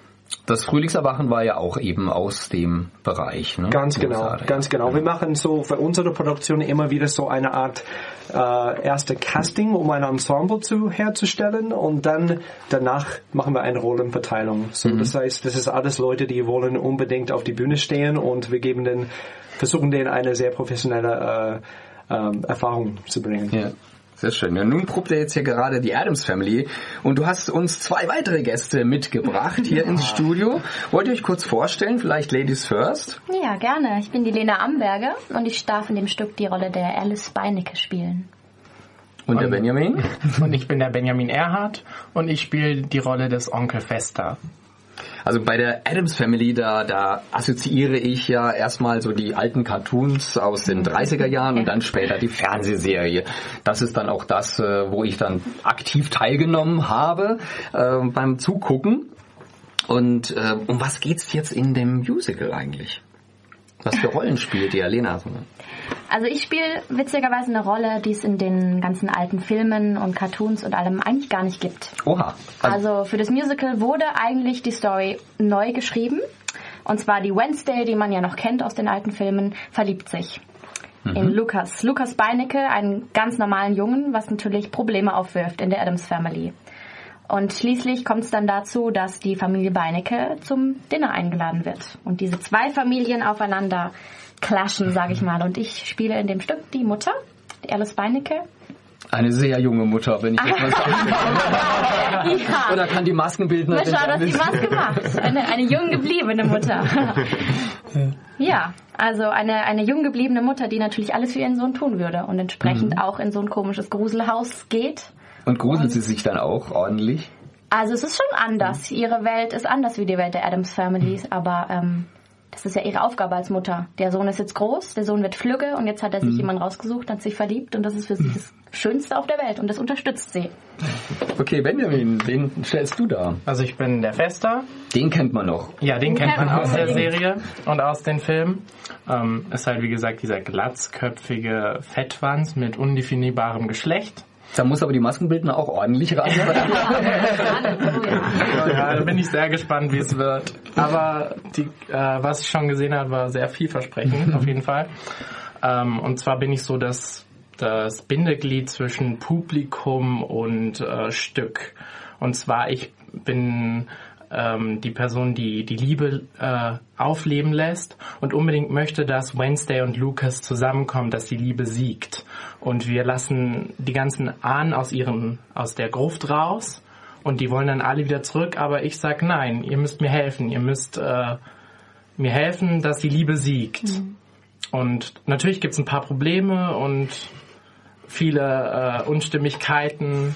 Das Frühlingserwachen war ja auch eben aus dem Bereich. Ne? Ganz genau, ganz genau. Wir machen so für unsere Produktion immer wieder so eine Art äh, erste Casting, um ein Ensemble zu herzustellen und dann danach machen wir eine Rollenverteilung. So, mhm. das heißt, das ist alles Leute, die wollen unbedingt auf die Bühne stehen und wir geben den, versuchen denen eine sehr professionelle äh, äh, Erfahrung zu bringen. Ja. Sehr schön. Ja, nun probt ihr jetzt hier gerade die Adams Family und du hast uns zwei weitere Gäste mitgebracht hier ins Studio. Wollt ihr euch kurz vorstellen, vielleicht Ladies First? Ja, gerne. Ich bin die Lena Amberger und ich darf in dem Stück die Rolle der Alice Beinecke spielen. Und, und der Benjamin? Und ich bin der Benjamin Erhardt und ich spiele die Rolle des Onkel Fester. Also bei der Adams Family, da, da assoziiere ich ja erstmal so die alten Cartoons aus den 30er Jahren und dann später die Fernsehserie. Das ist dann auch das, äh, wo ich dann aktiv teilgenommen habe äh, beim Zugucken. Und äh, um was geht's jetzt in dem Musical eigentlich? Was für Rollen spielt ihr, Lena? Also ich spiele witzigerweise eine Rolle, die es in den ganzen alten Filmen und Cartoons und allem eigentlich gar nicht gibt. Oha. Also, also für das Musical wurde eigentlich die Story neu geschrieben. Und zwar die Wednesday, die man ja noch kennt aus den alten Filmen, verliebt sich mhm. in Lukas. Lukas Beinecke, einen ganz normalen Jungen, was natürlich Probleme aufwirft in der Adams Family. Und schließlich kommt es dann dazu, dass die Familie Beinecke zum Dinner eingeladen wird. Und diese zwei Familien aufeinander clashen, sage ich mal. Und ich spiele in dem Stück die Mutter, die Alice Beinecke. Eine sehr junge Mutter, wenn ich das mal sagen kann. ja. Oder kann die Maskenbildnerin... Schau, dass die Maske macht. Eine, eine jung gebliebene Mutter. ja, also eine, eine jung gebliebene Mutter, die natürlich alles für ihren Sohn tun würde und entsprechend mhm. auch in so ein komisches Gruselhaus geht. Und gruselt sie sich dann auch ordentlich? Also es ist schon anders. Ihre Welt ist anders wie die Welt der Adams Family, aber ähm, das ist ja ihre Aufgabe als Mutter. Der Sohn ist jetzt groß, der Sohn wird flügge und jetzt hat er sich mhm. jemanden rausgesucht, hat sich verliebt und das ist für sie das Schönste auf der Welt und das unterstützt sie. Okay, Benjamin, wen stellst du da? Also ich bin der Fester. Den kennt man noch. Ja, den, den kennt man aus der Serie und aus den Filmen. Ähm, ist halt wie gesagt dieser glatzköpfige Fettwanz mit undefinierbarem Geschlecht. Da muss aber die Maskenbildner auch ordentlich ran. ja, da bin ich sehr gespannt, wie es wird. Aber die, äh, was ich schon gesehen habe, war sehr vielversprechend, auf jeden Fall. Ähm, und zwar bin ich so das, das Bindeglied zwischen Publikum und äh, Stück. Und zwar, ich bin ähm, die Person, die die Liebe äh, aufleben lässt und unbedingt möchte, dass Wednesday und Lucas zusammenkommen, dass die Liebe siegt. Und wir lassen die ganzen Ahnen aus ihren, aus der Gruft raus und die wollen dann alle wieder zurück, aber ich sag nein, ihr müsst mir helfen, ihr müsst äh, mir helfen, dass die Liebe siegt. Mhm. Und natürlich gibt es ein paar Probleme und viele äh, Unstimmigkeiten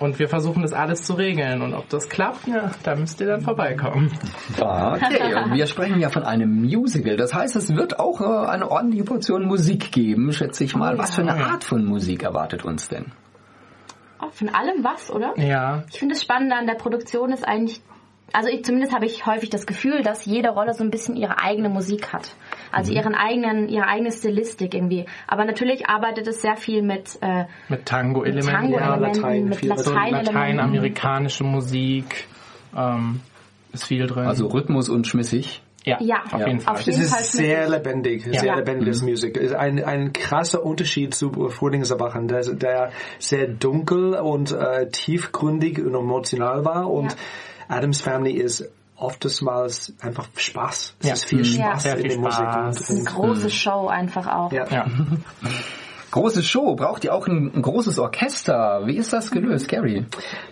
Und wir versuchen das alles zu regeln. Und ob das klappt, ja, da müsst ihr dann vorbeikommen. Okay, und wir sprechen ja von einem Musical. Das heißt, es wird auch äh, eine ordentliche Portion Musik geben, schätze ich mal. Was für eine Art von Musik erwartet uns denn? Von allem was, oder? Ja. Ich finde das Spannende an der Produktion ist eigentlich, also ich, zumindest habe ich häufig das Gefühl, dass jede Rolle so ein bisschen ihre eigene Musik hat. Also Mhm. ihren eigenen, ihre eigene Stilistik irgendwie. Aber natürlich arbeitet es sehr viel mit, äh, Mit Tango-Elementen. Tango-Elementen, Latein, mit viel so Latein-Elementen. lateinamerikanische Musik ähm, ist viel drin. Also Rhythmus und schmissig. ja, Ja, auf Ja. jeden Fall. auf Es jeden ist Fall sehr schmissig. lebendig, Ja. sehr Ja. lebendiges Mhm. Musik. Es ist ein, ein krasser Unterschied zu Frühlingserwachen, der, der sehr dunkel und äh, tiefgründig und emotional war. Und Ja. Adams Family ist oftmals einfach Spaß. Es Ja. ist viel Mhm. Spaß Sehr in viel der Musik. Spaß. Das ist eine große Show einfach auch. Ja. Ja. Große Show, braucht ihr auch ein, ein großes Orchester? Wie ist das gelöst, Gary?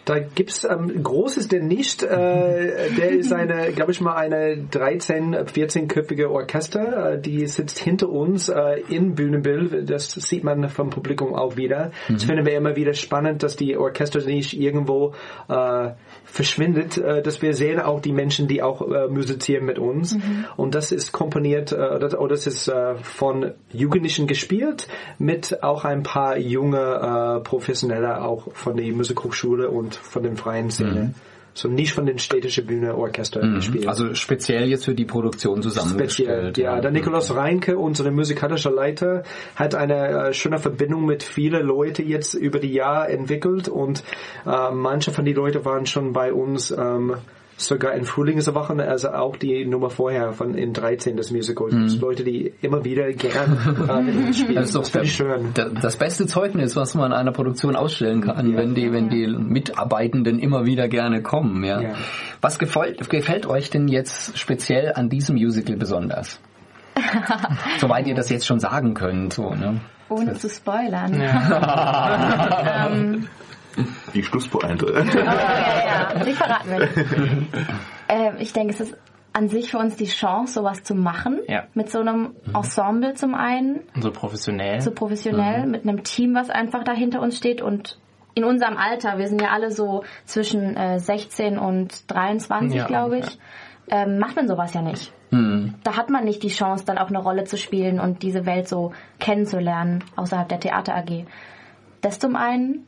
Da gibt's ähm, großes denn nicht. Äh, der ist eine, glaube ich mal, eine 13, 14-köpfige Orchester. Äh, die sitzt hinter uns äh, in Bühnenbild. Das sieht man vom Publikum auch wieder. Das finden wir immer wieder spannend, dass die Orchester nicht irgendwo äh, verschwindet. Äh, dass wir sehen auch die Menschen, die auch äh, musizieren mit uns. Und das ist komponiert, äh, das, oder das ist äh, von Jugendlichen gespielt mit auch ein paar junge äh, Professionelle auch von der Musikhochschule und von den freien Szene. So nicht von den städtischen Bühne Orchester gespielt. Also speziell jetzt für die Produktion Speziell, zusammengestellt. ja. Der Nikolaus Reinke, unser musikalischer Leiter, hat eine äh, schöne Verbindung mit vielen Leuten jetzt über die Jahre entwickelt und äh, manche von den Leuten waren schon bei uns ähm, sogar in Frühlingserwachen, also auch die Nummer vorher von in 13 des Musicals. Das sind Leute, die immer wieder gern mit uns spielen. Das ist doch ich schön. da- das beste Zeugnis, was man einer Produktion ausstellen kann, wenn die, wenn die Mitarbeitenden immer wieder gerne kommen. Ja. Ja. Was gefällt, gefällt euch denn jetzt speziell an diesem Musical besonders? Soweit ihr das jetzt schon sagen könnt. So, ne? Ohne zu spoilern. ähm, Die Schlusspointe. oh, ja, ja, die verraten wir nicht. Ähm, ich denke, es ist an sich für uns die Chance, sowas zu machen. Ja. Mit so einem Ensemble zum einen, So professionell. so professionell, mit einem Team, was einfach da hinter uns steht und in unserem Alter, wir sind ja alle so zwischen äh, 16 und 23, Ja, glaube ich, ähm, macht man sowas ja nicht. Hm. Da hat man nicht die Chance, dann auch eine Rolle zu spielen und diese Welt so kennenzulernen außerhalb der Theater AG. Das zum einen,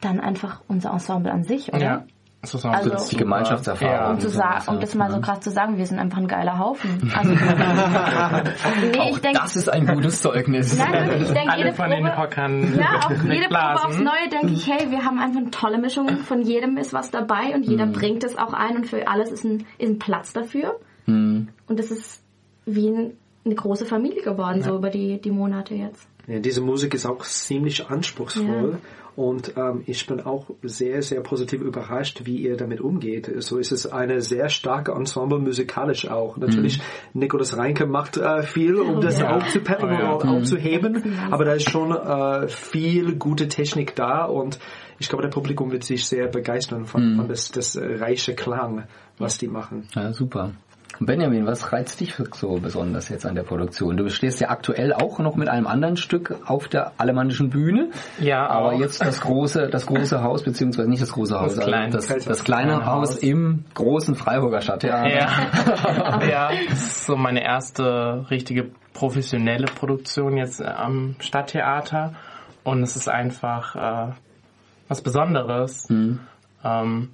dann einfach unser Ensemble an sich, oder? ja. Das ist auch Also- super. Die Gemeinschaftserfahrung. Ja. Um, zu so sa was, um das mal so ja. krass zu sagen, wir sind einfach ein geiler Haufen. Also, nee, Auch ich denke, das ist ein gutes Zeugnis. nein, wirklich, ich denke, Alle jede von den Probe, Hockern ja, auch jede Probe aufs Neue denke ich, hey, wir haben einfach eine tolle Mischung, von jedem ist was dabei und Mhm. jeder bringt es auch ein und für alles ist ein, ist ein Platz dafür. Hm. Und das ist wie ein, eine große Familie geworden, so über die, die Monate jetzt. Ja, diese Musik ist auch ziemlich anspruchsvoll und ähm, ich bin auch sehr, sehr positiv überrascht, wie ihr damit umgeht. So ist es eine sehr starke Ensemble musikalisch auch. Natürlich, Nikolaus Reinke macht äh, viel, um das Ja. aufzupeppen Oh ja. und aufzuheben, aber da ist schon äh, viel gute Technik da und ich glaube, der Publikum wird sich sehr begeistern von, von das, das äh, reiche Klang, was die machen. Ja, super. Benjamin, was reizt dich so besonders jetzt an der Produktion? Du stehst ja aktuell auch noch mit einem anderen Stück auf der alemannischen Bühne. Ja, Aber auch. jetzt das große, das große Haus, beziehungsweise nicht das große Haus, also kleine. das, Das das kleine Haus Haus. im großen Freiburger Stadttheater. Ja. ja, das ist so meine erste richtige professionelle Produktion jetzt äh, am Stadttheater. Und es ist einfach äh, was Besonderes. Ähm,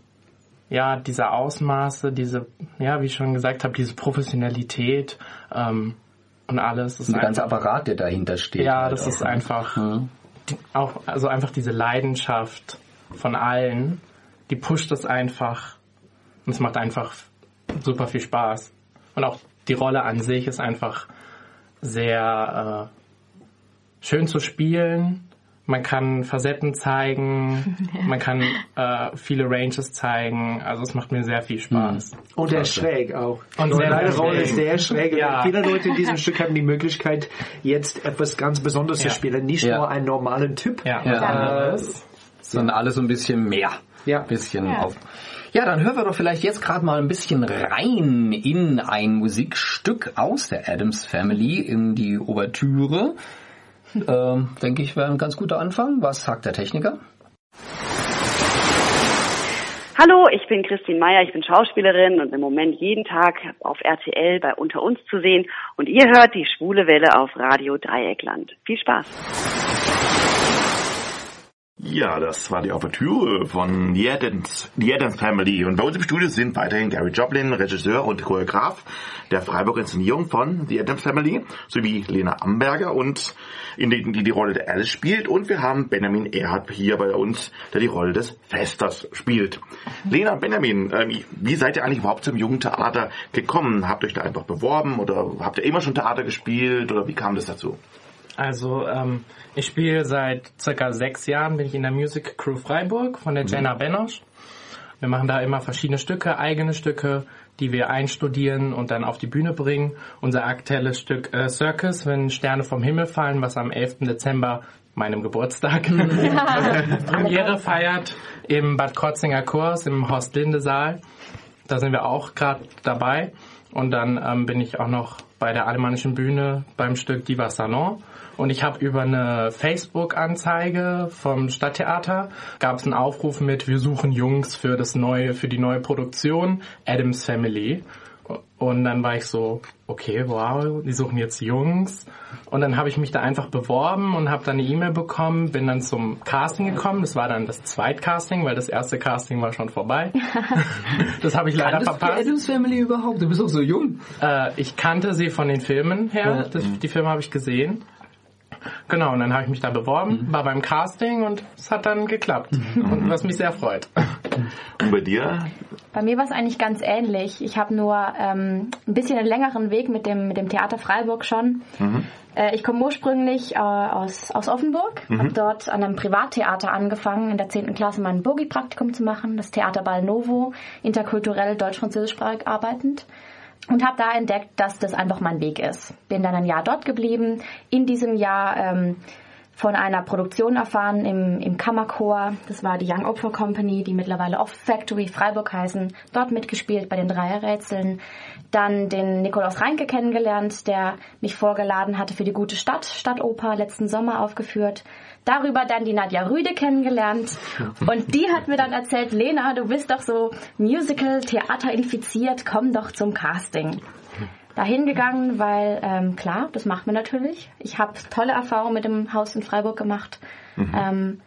ja, diese Ausmaße, diese, ja, wie ich schon gesagt habe, diese Professionalität ähm, und alles. Ist der ganze Apparat, der dahinter steht. Ja, halt das auch, ist ne? einfach Ja. die, auch, also einfach diese Leidenschaft von allen, die pusht es einfach und es macht einfach super viel Spaß. Und auch die Rolle an sich ist einfach sehr äh, schön zu spielen. Man kann Facetten zeigen, man kann äh, viele Ranges zeigen. Also es macht mir sehr viel Spaß. Und der ist schräg auch. Und so, sehr, deine sehr Rolle ist sehr schräg. Ja. Viele Leute in diesem Stück haben die Möglichkeit, jetzt etwas ganz Besonderes Ja. zu spielen. Nicht Ja. nur einen normalen Typ. Ja, Ja. anderes. Sondern alles ein bisschen mehr. Ja. Bisschen Ja. auf. Ja, dann hören wir doch vielleicht jetzt gerade mal ein bisschen rein in ein Musikstück aus der Adams Family, in die Ouvertüre. Ähm, denke ich, wäre ein ganz guter Anfang. Was sagt der Techniker? Hallo, ich bin Christine Meyer, ich bin Schauspielerin und im Moment jeden Tag auf RTL bei Unter uns zu sehen. Und ihr hört die Schwule Welle auf Radio Dreieckland. Viel Spaß! Ja, das war die Ouvertüre von The Addams, The Addams Family. Und bei uns im Studio sind weiterhin Gary Joplin, Regisseur und Choreograf der Freiburg Inszenierung von The Addams Family, sowie Lena Amberger und in die, die die Rolle der Alice spielt. Und wir haben Benjamin Erhard hier bei uns, der die Rolle des Festers spielt. Lena, Benjamin, ähm, wie seid ihr eigentlich überhaupt zum jungen Theater gekommen? Habt ihr euch da einfach beworben oder habt ihr immer schon Theater gespielt oder wie kam das dazu? Also ähm, ich spiele seit circa sechs Jahren, bin ich in der Music Crew Freiburg von der Jenna mhm. Benosch. Wir machen da immer verschiedene Stücke, eigene Stücke, die wir einstudieren und dann auf die Bühne bringen. Unser aktuelles Stück äh, Circus, wenn Sterne vom Himmel fallen, was am 11. Dezember, meinem Geburtstag, Premiere feiert im Bad Krotzinger Kurs im Horst Linde Saal. Da sind wir auch gerade dabei. Und dann ähm, bin ich auch noch bei der Alemannischen Bühne beim Stück Diva Salon. Und ich habe über eine Facebook-Anzeige vom Stadttheater gab es einen Aufruf mit Wir suchen Jungs für das neue, für die neue Produktion Adams Family. Und dann war ich so, okay, wow, die suchen jetzt Jungs. Und dann habe ich mich da einfach beworben und habe dann eine E-Mail bekommen, bin dann zum Casting gekommen. Das war dann das Zweitcasting, weil das erste Casting war schon vorbei. das habe ich leider Kanntest verpasst. Du Adams Family überhaupt? Du bist auch so jung. Äh, ich kannte sie von den Filmen her. Ja. Das, die Filme habe ich gesehen. Genau, und dann habe ich mich da beworben, war beim Casting und es hat dann geklappt. Und was mich sehr freut. Und bei dir? Bei mir war es eigentlich ganz ähnlich. Ich habe nur ähm, ein bisschen einen längeren Weg mit dem, mit dem Theater Freiburg schon. Mhm. Äh, ich komme ursprünglich äh, aus, aus Offenburg, Mhm. habe dort an einem Privattheater angefangen, in der 10. Klasse mein Bogi-Praktikum zu machen, das Theater Bal Novo, interkulturell deutsch-französischsprachig arbeitend. Und habe da entdeckt, dass das einfach mein Weg ist. Bin dann ein Jahr dort geblieben. In diesem Jahr ähm, von einer Produktion erfahren im, im Kammerchor. Das war die Young Opera Company, die mittlerweile Off Factory Freiburg heißen. Dort mitgespielt bei den Dreierrätseln. Dann den Nikolaus Reinke kennengelernt, der mich vorgeladen hatte für die Gute Stadt, Stadtoper, letzten Sommer aufgeführt. Darüber dann die Nadja Rüde kennengelernt. Und die hat mir dann erzählt, Lena, du bist doch so Musical, Theater infiziert, komm doch zum Casting dahin gegangen, weil ähm, klar, das macht man natürlich. Ich habe tolle Erfahrungen mit dem Haus in Freiburg gemacht. Ähm,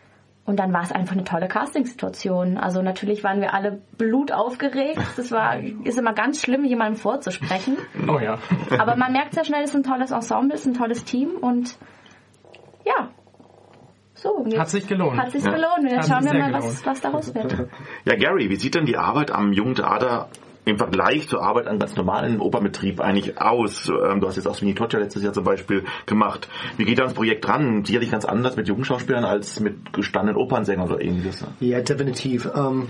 und dann war es einfach eine tolle Castingsituation. Also natürlich waren wir alle blutaufgeregt. Das war ist immer ganz schlimm, jemandem vorzusprechen. Oh ja. Aber man merkt sehr schnell, es ist ein tolles Ensemble, es ist ein tolles Team und ja. So, Hat sich gelohnt. Hat sich Ja. gelohnt. Und jetzt schauen wir mal, was, gelohnt. was daraus wird. Ja, Gary, wie sieht denn die Arbeit am Jungen Theater im Vergleich zur Arbeit an ganz normalen Opernbetrieb eigentlich aus? Ähm, Du hast jetzt auch ja letztes Jahr zum Beispiel gemacht. Wie geht da das Projekt ran? Sicherlich ganz anders mit jungen Schauspielern als mit gestandenen Opernsängern oder ähnliches. Ja, definitiv. Ähm,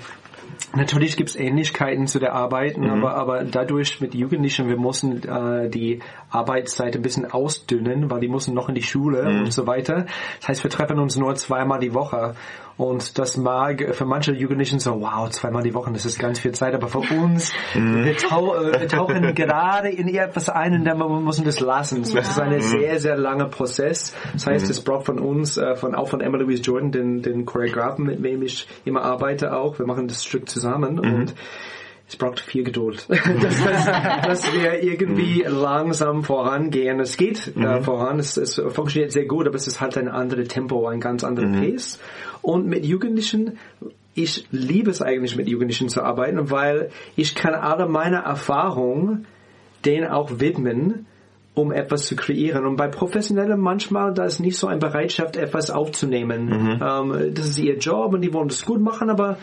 natürlich gibt's Ähnlichkeiten zu der Arbeit, Mhm. aber, aber dadurch mit Jugendlichen, wir mussten äh, die Arbeitszeit ein bisschen ausdünnen, weil die mussten noch in die Schule Mhm. und so weiter. Das heißt, wir treffen uns nur zweimal die Woche. Und das mag für manche Jugendlichen so, wow, zweimal die Woche, das ist ganz viel Zeit, aber für uns, Mhm. wir, tau äh, wir tauchen gerade in etwas ein und dann wir müssen das lassen. Das ist ein sehr, sehr langer Prozess. Das heißt, es braucht von uns, äh, von auch von Emma Louise Jordan, den, den Choreografen, mit dem ich immer arbeite auch. Wir machen das Stück zusammen und es braucht viel Geduld, dass, dass, wir irgendwie langsam vorangehen. Es geht äh, voran, es, es funktioniert sehr gut, aber es ist halt ein anderes Tempo, ein ganz anderer Pace. Und mit Jugendlichen, ich liebe es eigentlich mit Jugendlichen zu arbeiten, weil ich kann alle meine Erfahrungen denen auch widmen, um etwas zu kreieren. Und bei Professionellen manchmal, da ist nicht so eine Bereitschaft, etwas aufzunehmen. Ähm, das ist ihr Job und die wollen das gut machen, aber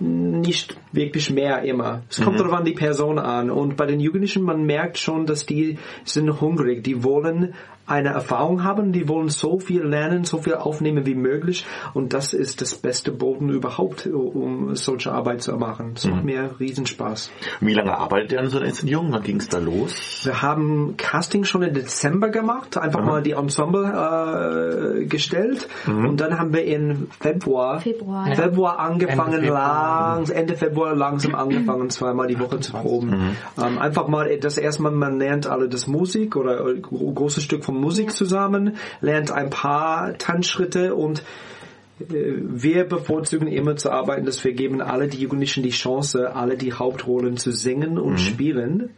nicht wirklich mehr immer. Es kommt darauf an die Person an. Und bei den Jugendlichen, man merkt schon, dass die sind hungrig. Die wollen eine Erfahrung haben, die wollen so viel lernen, so viel aufnehmen wie möglich. Und das ist das beste Boden überhaupt, um solche Arbeit zu machen. Das macht mir riesen Spaß. Wie lange arbeitet ihr an so einer Inszenierung? Wann ging es da los? Wir haben Casting schon im Dezember gemacht, einfach mal die Ensemble äh, gestellt und dann haben wir in Februar, Februar, ja. Februar angefangen, Ende Februar. langs, Ende Februar langsam angefangen, zweimal die Woche zu proben. Ähm, einfach mal das erste Mal, man lernt alle das Musik oder ein großes Stück von Musik zusammen, lernt ein paar Tanzschritte und wir bevorzugen immer zu arbeiten, dass wir geben alle die Jugendlichen die Chance, alle die Hauptrollen zu singen und spielen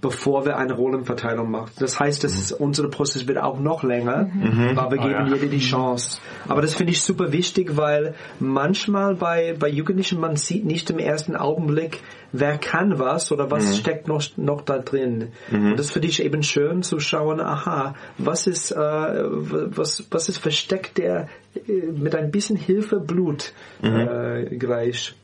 bevor wir eine Rollenverteilung machen. Das heißt, dass unser Prozess wird auch noch länger, aber wir Oh, geben ja. jeder die Chance. Aber das finde ich super wichtig, weil manchmal bei, bei Jugendlichen, man sieht nicht im ersten Augenblick, wer kann was oder was steckt noch, noch da drin. Und das finde ich eben schön zu schauen, aha, was ist, äh, was, was ist versteckt, der äh, mit ein bisschen Hilfe Blut äh, gleich.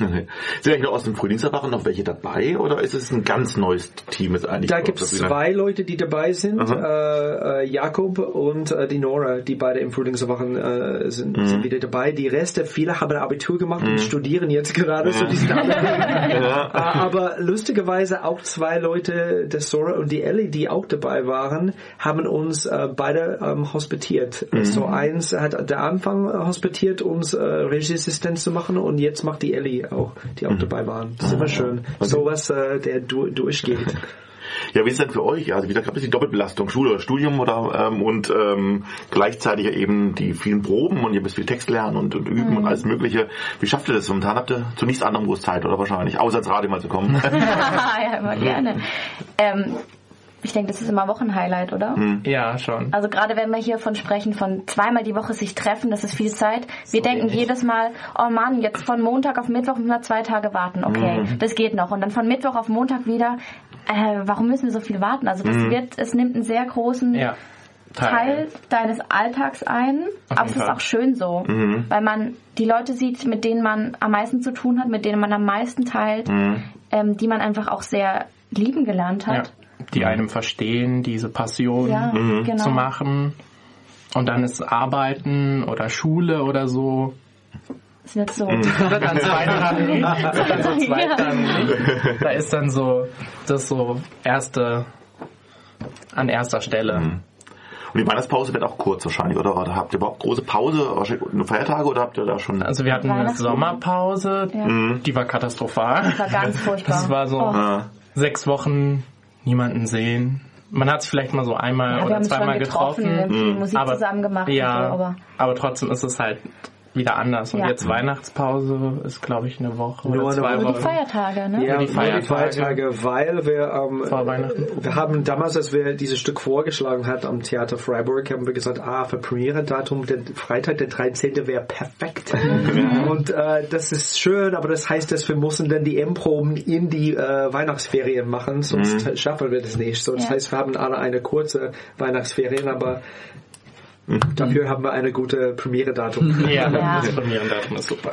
Okay. Sind eigentlich noch aus dem Frühlingserwachen noch welche dabei oder ist es ein ganz neues Team? Ist eigentlich Da gibt es zwei Leute, die dabei sind, äh, äh, Jakob und äh, die Nora, die beide im Frühlingserwachen äh, sind, Mhm. sind wieder dabei. Die Reste, viele haben Abitur gemacht und studieren jetzt gerade, so die sind alle Ja. Äh, Aber lustigerweise auch zwei Leute, der Sora und die Ellie, die auch dabei waren, haben uns äh, beide ähm, hospitiert. Mhm. So eins hat der Anfang hospitiert, uns äh, Regieassistenz zu machen und jetzt macht die Ellie auch, die Mhm. auch dabei waren. Das ist immer schön. Ah. Sowas, äh, der du, durchgeht. Ja, wie ist es denn für euch? Also wieder gab es die Doppelbelastung, Schule oder Studium oder ähm, und ähm, gleichzeitig eben die vielen Proben und ihr müsst viel Text lernen und, und üben Mhm. und alles Mögliche. Wie schafft ihr das? Momentan habt ihr zu nichts anderem groß Zeit oder wahrscheinlich, außer ins Radio mal zu kommen. ja, immer gerne. Ähm, ich denke, das ist immer Wochenhighlight, oder? Ja, schon. Also gerade wenn wir hier von sprechen, von zweimal die Woche sich treffen, das ist viel Zeit. Wir denken jedes Mal, oh Mann, jetzt von Montag auf Mittwoch müssen wir zwei Tage warten. Okay, das geht noch. Und dann von Mittwoch auf Montag wieder, äh, warum müssen wir so viel warten? Also das wird, es nimmt einen sehr großen Ja. Teil deines Alltags ein, Auf aber es ist auch schön so, weil man die Leute sieht, mit denen man am meisten zu tun hat, mit denen man am meisten teilt, ähm, die man einfach auch sehr lieben gelernt ja. Die einem verstehen, diese Passion Ja, genau. zu machen. Und dann ist Arbeiten oder Schule oder so. Es wird so. Wird dann zweitrangig. Wird dann so Ja. zweitrangig. Da ist dann so, das so erste, an erster Stelle. Und die Weihnachtspause wird auch kurz wahrscheinlich, oder? Oder habt ihr überhaupt große Pause, wahrscheinlich nur Feiertage oder habt ihr da schon... Also wir hatten eine. Sommerpause, Ja. die war katastrophal. Das war ganz furchtbar. Das war so Oh. Sechs Wochen niemanden sehen. Man hat sich vielleicht mal so einmal Ja, oder zweimal getroffen, getroffen. viel Musik aber, zusammen gemacht Ja, so, aber aber trotzdem ist es halt wieder anders. Und Ja. jetzt Weihnachtspause ist, glaube ich, eine Woche Nur oder zwei Woche. nur die Wochen. Feiertage, ne? Ja, die nur die Feiertage. Feiertage, weil wir, ähm, Vor Weihnachten. wir haben damals, als wir dieses Stück vorgeschlagen hat am Theater Freiburg, haben wir gesagt, ah, für Premiere-Datum, der Freitag, der 13. wäre perfekt. Und äh, das ist schön, aber das heißt, dass wir müssen dann die M-Proben in die äh, Weihnachtsferien machen, sonst schaffen wir das nicht. So, das Ja. heißt, wir haben alle eine kurze Weihnachtsferien, aber dafür haben wir eine gute Premiere-Datum. Ja, Ja. das Premierendatum ist super.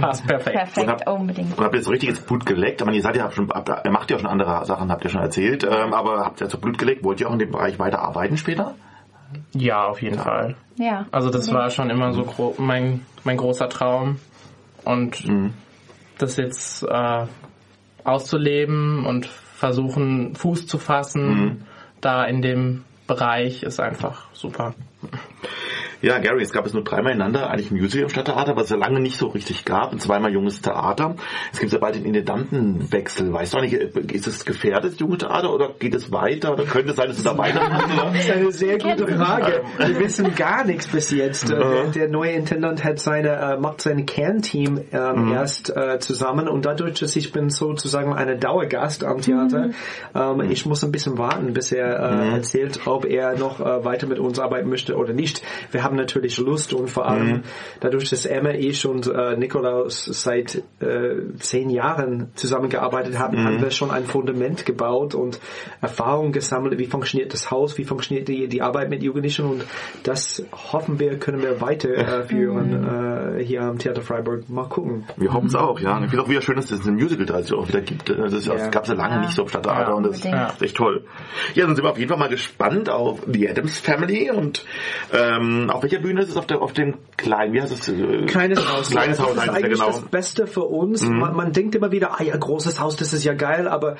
Passt perfekt. Perfekt, unbedingt. Und habt ihr jetzt so richtig ins Blut geleckt? Ich meine, ihr seid ja schon, habt, ihr macht ja schon andere Sachen, habt ihr schon erzählt, ähm, aber habt ihr jetzt so Blut gelegt? Wollt ihr auch in dem Bereich weiter arbeiten später? Ja, auf jeden Fall. Ja. Also das war schon immer so gro mein, mein großer Traum. Und das jetzt äh, auszuleben und versuchen, Fuß zu fassen, da in dem Bereich ist einfach super. Ja, Gary, es gab es nur dreimal ineinander, eigentlich ein Musical im Stadttheater, was es ja lange nicht so richtig gab, und zweimal junges Theater. Es gibt ja bald den Intendantenwechsel. Weißt du eigentlich, ist es gefährdet, junge Theater, oder geht es weiter, oder könnte es sein, dass du da weitermachst? oder? Das ist eine sehr gute Frage. Wir wissen gar nichts bis jetzt. Äh, Der, neue Intendant hat seine, äh, macht sein Kernteam ähm, erst äh, zusammen und dadurch, dass ich bin sozusagen eine Dauergast am Theater, ähm, ich muss ein bisschen warten, bis er äh, erzählt, ob er noch äh, weiter mit uns arbeiten möchte oder nicht. Wir haben natürlich Lust und vor allem dadurch, dass Emma, ich und äh, Nikolaus seit äh, zehn Jahren zusammengearbeitet haben, haben wir schon ein Fundament gebaut und Erfahrung gesammelt, wie funktioniert das Haus, wie funktioniert die, die Arbeit mit Jugendlichen und das hoffen wir, können wir weiterführen äh, hier am Theater Freiburg. Mal gucken. Wir hoffen es auch, ja. Und ich finde auch wieder schön, dass es ein Musical da auch wieder gibt. Das, ist- das Ja. gab es ja lange Ja. nicht so im Stadttheater Ja, und das unbedingt. ist echt toll. Ja, dann sind wir auf jeden Fall mal gespannt auf The Adams Family und ähm, auf welcher Bühne ist es? Auf, der, auf dem kleinen, wie heißt es? äh, Kleines Haus. Kleines das Haus ist es ja eigentlich genau. das Beste für uns. Man, man denkt immer wieder, ah ja, großes Haus, das ist ja geil, aber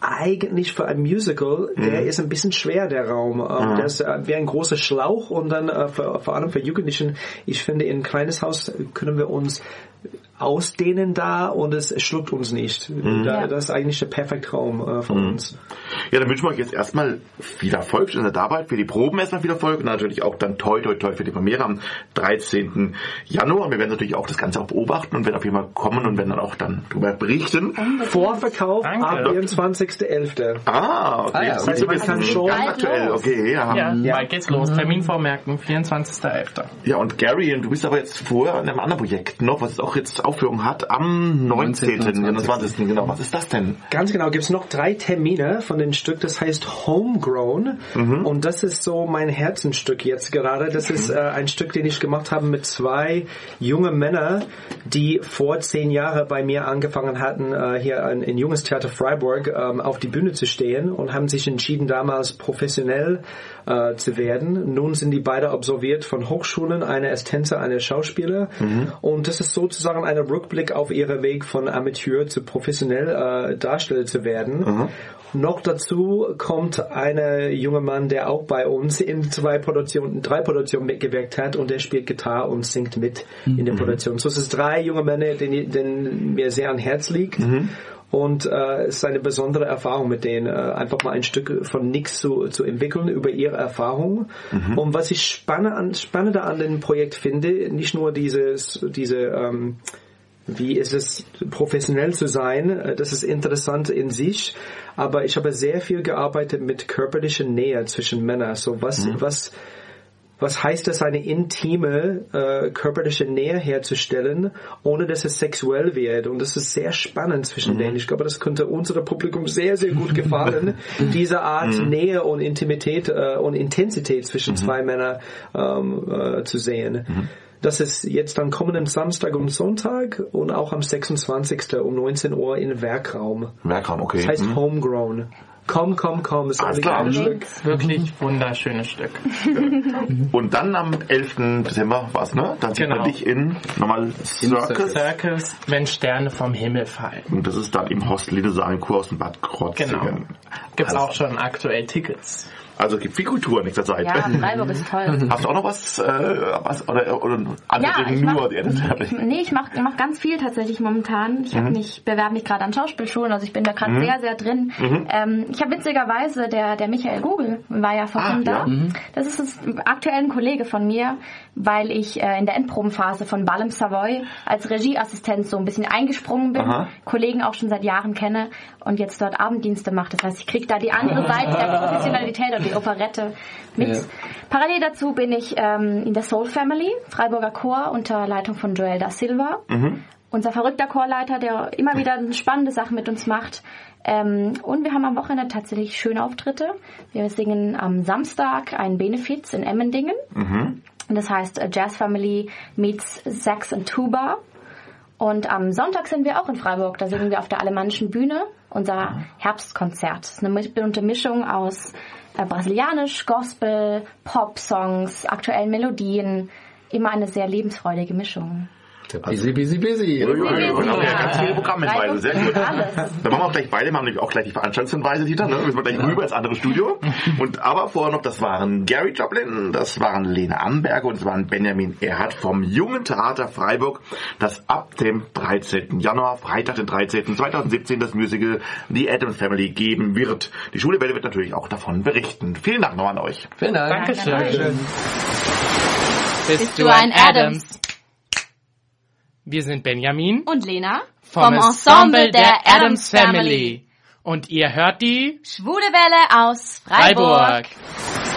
eigentlich für ein Musical, der ist ein bisschen schwer, der Raum. Ähm, Der ist äh, wie ein großer Schlauch und dann äh, für, vor allem für Jugendlichen, ich finde, in ein kleines Haus können wir uns ausdehnen da und es schluckt uns nicht. Da, Ja. Das ist eigentlich der perfekte Raum äh, für uns. Ja, dann wünschen wir euch jetzt erstmal viel Erfolg in der Arbeit, für die Proben erstmal viel Erfolg und natürlich auch dann toi toi toi für die Premiere am 13. Januar. Wir werden natürlich auch das Ganze auch beobachten und werden auf jeden Fall kommen und werden dann auch dann darüber berichten. Vorverkauf Danke. ab 24.11. Ah, okay. Ah, ja, okay. heißt, wir Man kann sind schon- aktuell. Okay, ja. Ja, Ja. bald geht's los. Termin vormerken, 24.11. Ja, und Gary, du bist aber jetzt vorher an einem anderen Projekt noch, was auch jetzt Aufführung hat, am 19. 19. 20. Genau, was ist das denn? Ganz genau, gibt es noch drei Termine von dem Stück, das heißt Homegrown. Und das ist so mein Herzenstück jetzt gerade. Das ist äh, ein Stück, den ich gemacht habe mit zwei junge Männer, die vor zehn Jahren bei mir angefangen hatten, äh, hier in, in Junges Theater Freiburg ähm, auf die Bühne zu stehen und haben sich entschieden, damals professionell äh, zu werden. Nun sind die beide absolviert von Hochschulen, einer ist Tänzer, einer Schauspieler. Und das ist sozusagen ein Rückblick auf ihren Weg von Amateur zu professionell äh, Darsteller zu werden. Noch dazu kommt ein junger Mann, der auch bei uns in zwei Produktionen, drei Produktionen mitgewirkt hat und der spielt Gitarre und singt mit in der Produktion. So es ist drei junge Männer, denen, denen mir sehr an Herz liegt. Und äh, es ist eine besondere Erfahrung mit denen, äh, einfach mal ein Stück von nichts zu, zu entwickeln über ihre Erfahrung. Und was ich spannend an, spannender an dem Projekt finde, nicht nur dieses, diese ähm, wie ist es professionell zu sein, äh, das ist interessant in sich, aber ich habe sehr viel gearbeitet mit körperlicher Nähe zwischen Männern. So was, was, was heißt es, eine intime äh, körperliche Nähe herzustellen, ohne dass es sexuell wird? Und das ist sehr spannend zwischen denen. Ich glaube, das könnte unserem Publikum sehr, sehr gut gefallen, diese Art Nähe und Intimität äh, und Intensität zwischen zwei Männern ähm, äh, zu sehen. Das ist jetzt dann kommenden Samstag und Sonntag und auch am 26. um 19 Uhr in Werkraum. Werkraum, okay. Das heißt Mhm. Homegrown. Komm, komm, komm, ist Alles ein klar. Stück. Wirklich wunderschönes Stück. Und dann am 11. Dezember war's, ne? Dann sieht man Genau. dich in nochmal Circus. Circus, wenn Sterne vom Himmel fallen. Und das ist dann im Hostel Lidesaal im Kurhaus in Bad Krozingen. Genau. Gibt's Alles- auch schon aktuell Tickets. Also gibt viel Kultur in nächster Zeit. Ja, Freiburg ist toll. Hast du auch noch was, äh, was oder, oder andere Ja, ich Dinge mach- nur? Ja, das Nee, ich mache mach ganz viel tatsächlich momentan. Ich hab mich bewerbe mich gerade an Schauspielschulen, also ich bin da gerade sehr, sehr drin. Ähm, ich habe witzigerweise, der, der Michael Google war ja vorhin Ah, da. ja. Das ist das aktuell ein Kollege von mir, weil ich äh, in der Endprobenphase von Ballem Savoy als Regieassistent so ein bisschen eingesprungen bin, Aha. Kollegen auch schon seit Jahren kenne und jetzt dort Abenddienste mache. Das heißt, ich kriege da die andere Seite der Professionalität und die Operette mit. Ja. Parallel dazu bin ich ähm, in der Soul Family, Freiburger Chor unter Leitung von Joel da Silva. Unser verrückter Chorleiter, der immer wieder spannende Sachen mit uns macht. Ähm, und wir haben am Wochenende tatsächlich schöne Auftritte. Wir singen am Samstag einen Benefiz in Emmendingen. Und das heißt äh, Jazz Family meets Sax and Tuba. Und am Sonntag sind wir auch in Freiburg. Da singen wir auf der Alemannischen Bühne unser Herbstkonzert. Das ist eine bunte Mischung aus äh, brasilianisch, Gospel, Pop-Songs, aktuellen Melodien. Immer eine sehr lebensfreudige Mischung. Busy, busy, busy. Uiuiui, und haben ja Ja. ganz viele Programmhinweise, sehr gut. Alles. Dann machen wir auch gleich beide, wir haben nämlich auch gleich die Veranstaltungshinweise, Dieter, ne? Müssen wir gleich rüber ins andere Studio. Und aber vorher noch, das waren Gary Joplin, das waren Lene Amberger und das waren Benjamin Erhardt vom Jungen Theater Freiburg, das ab dem 13. Januar, Freitag den 13. 2017 das Musical The Addams Family geben wird. Die Schule Welle wird natürlich auch davon berichten. Vielen Dank noch an euch. Vielen Dank. Dankeschön. Bist du ein Adams? Wir sind Benjamin Und Lena? vom, Ensemble der Adams Family. Und ihr hört die Schwule Welle aus Freiburg. Freiburg.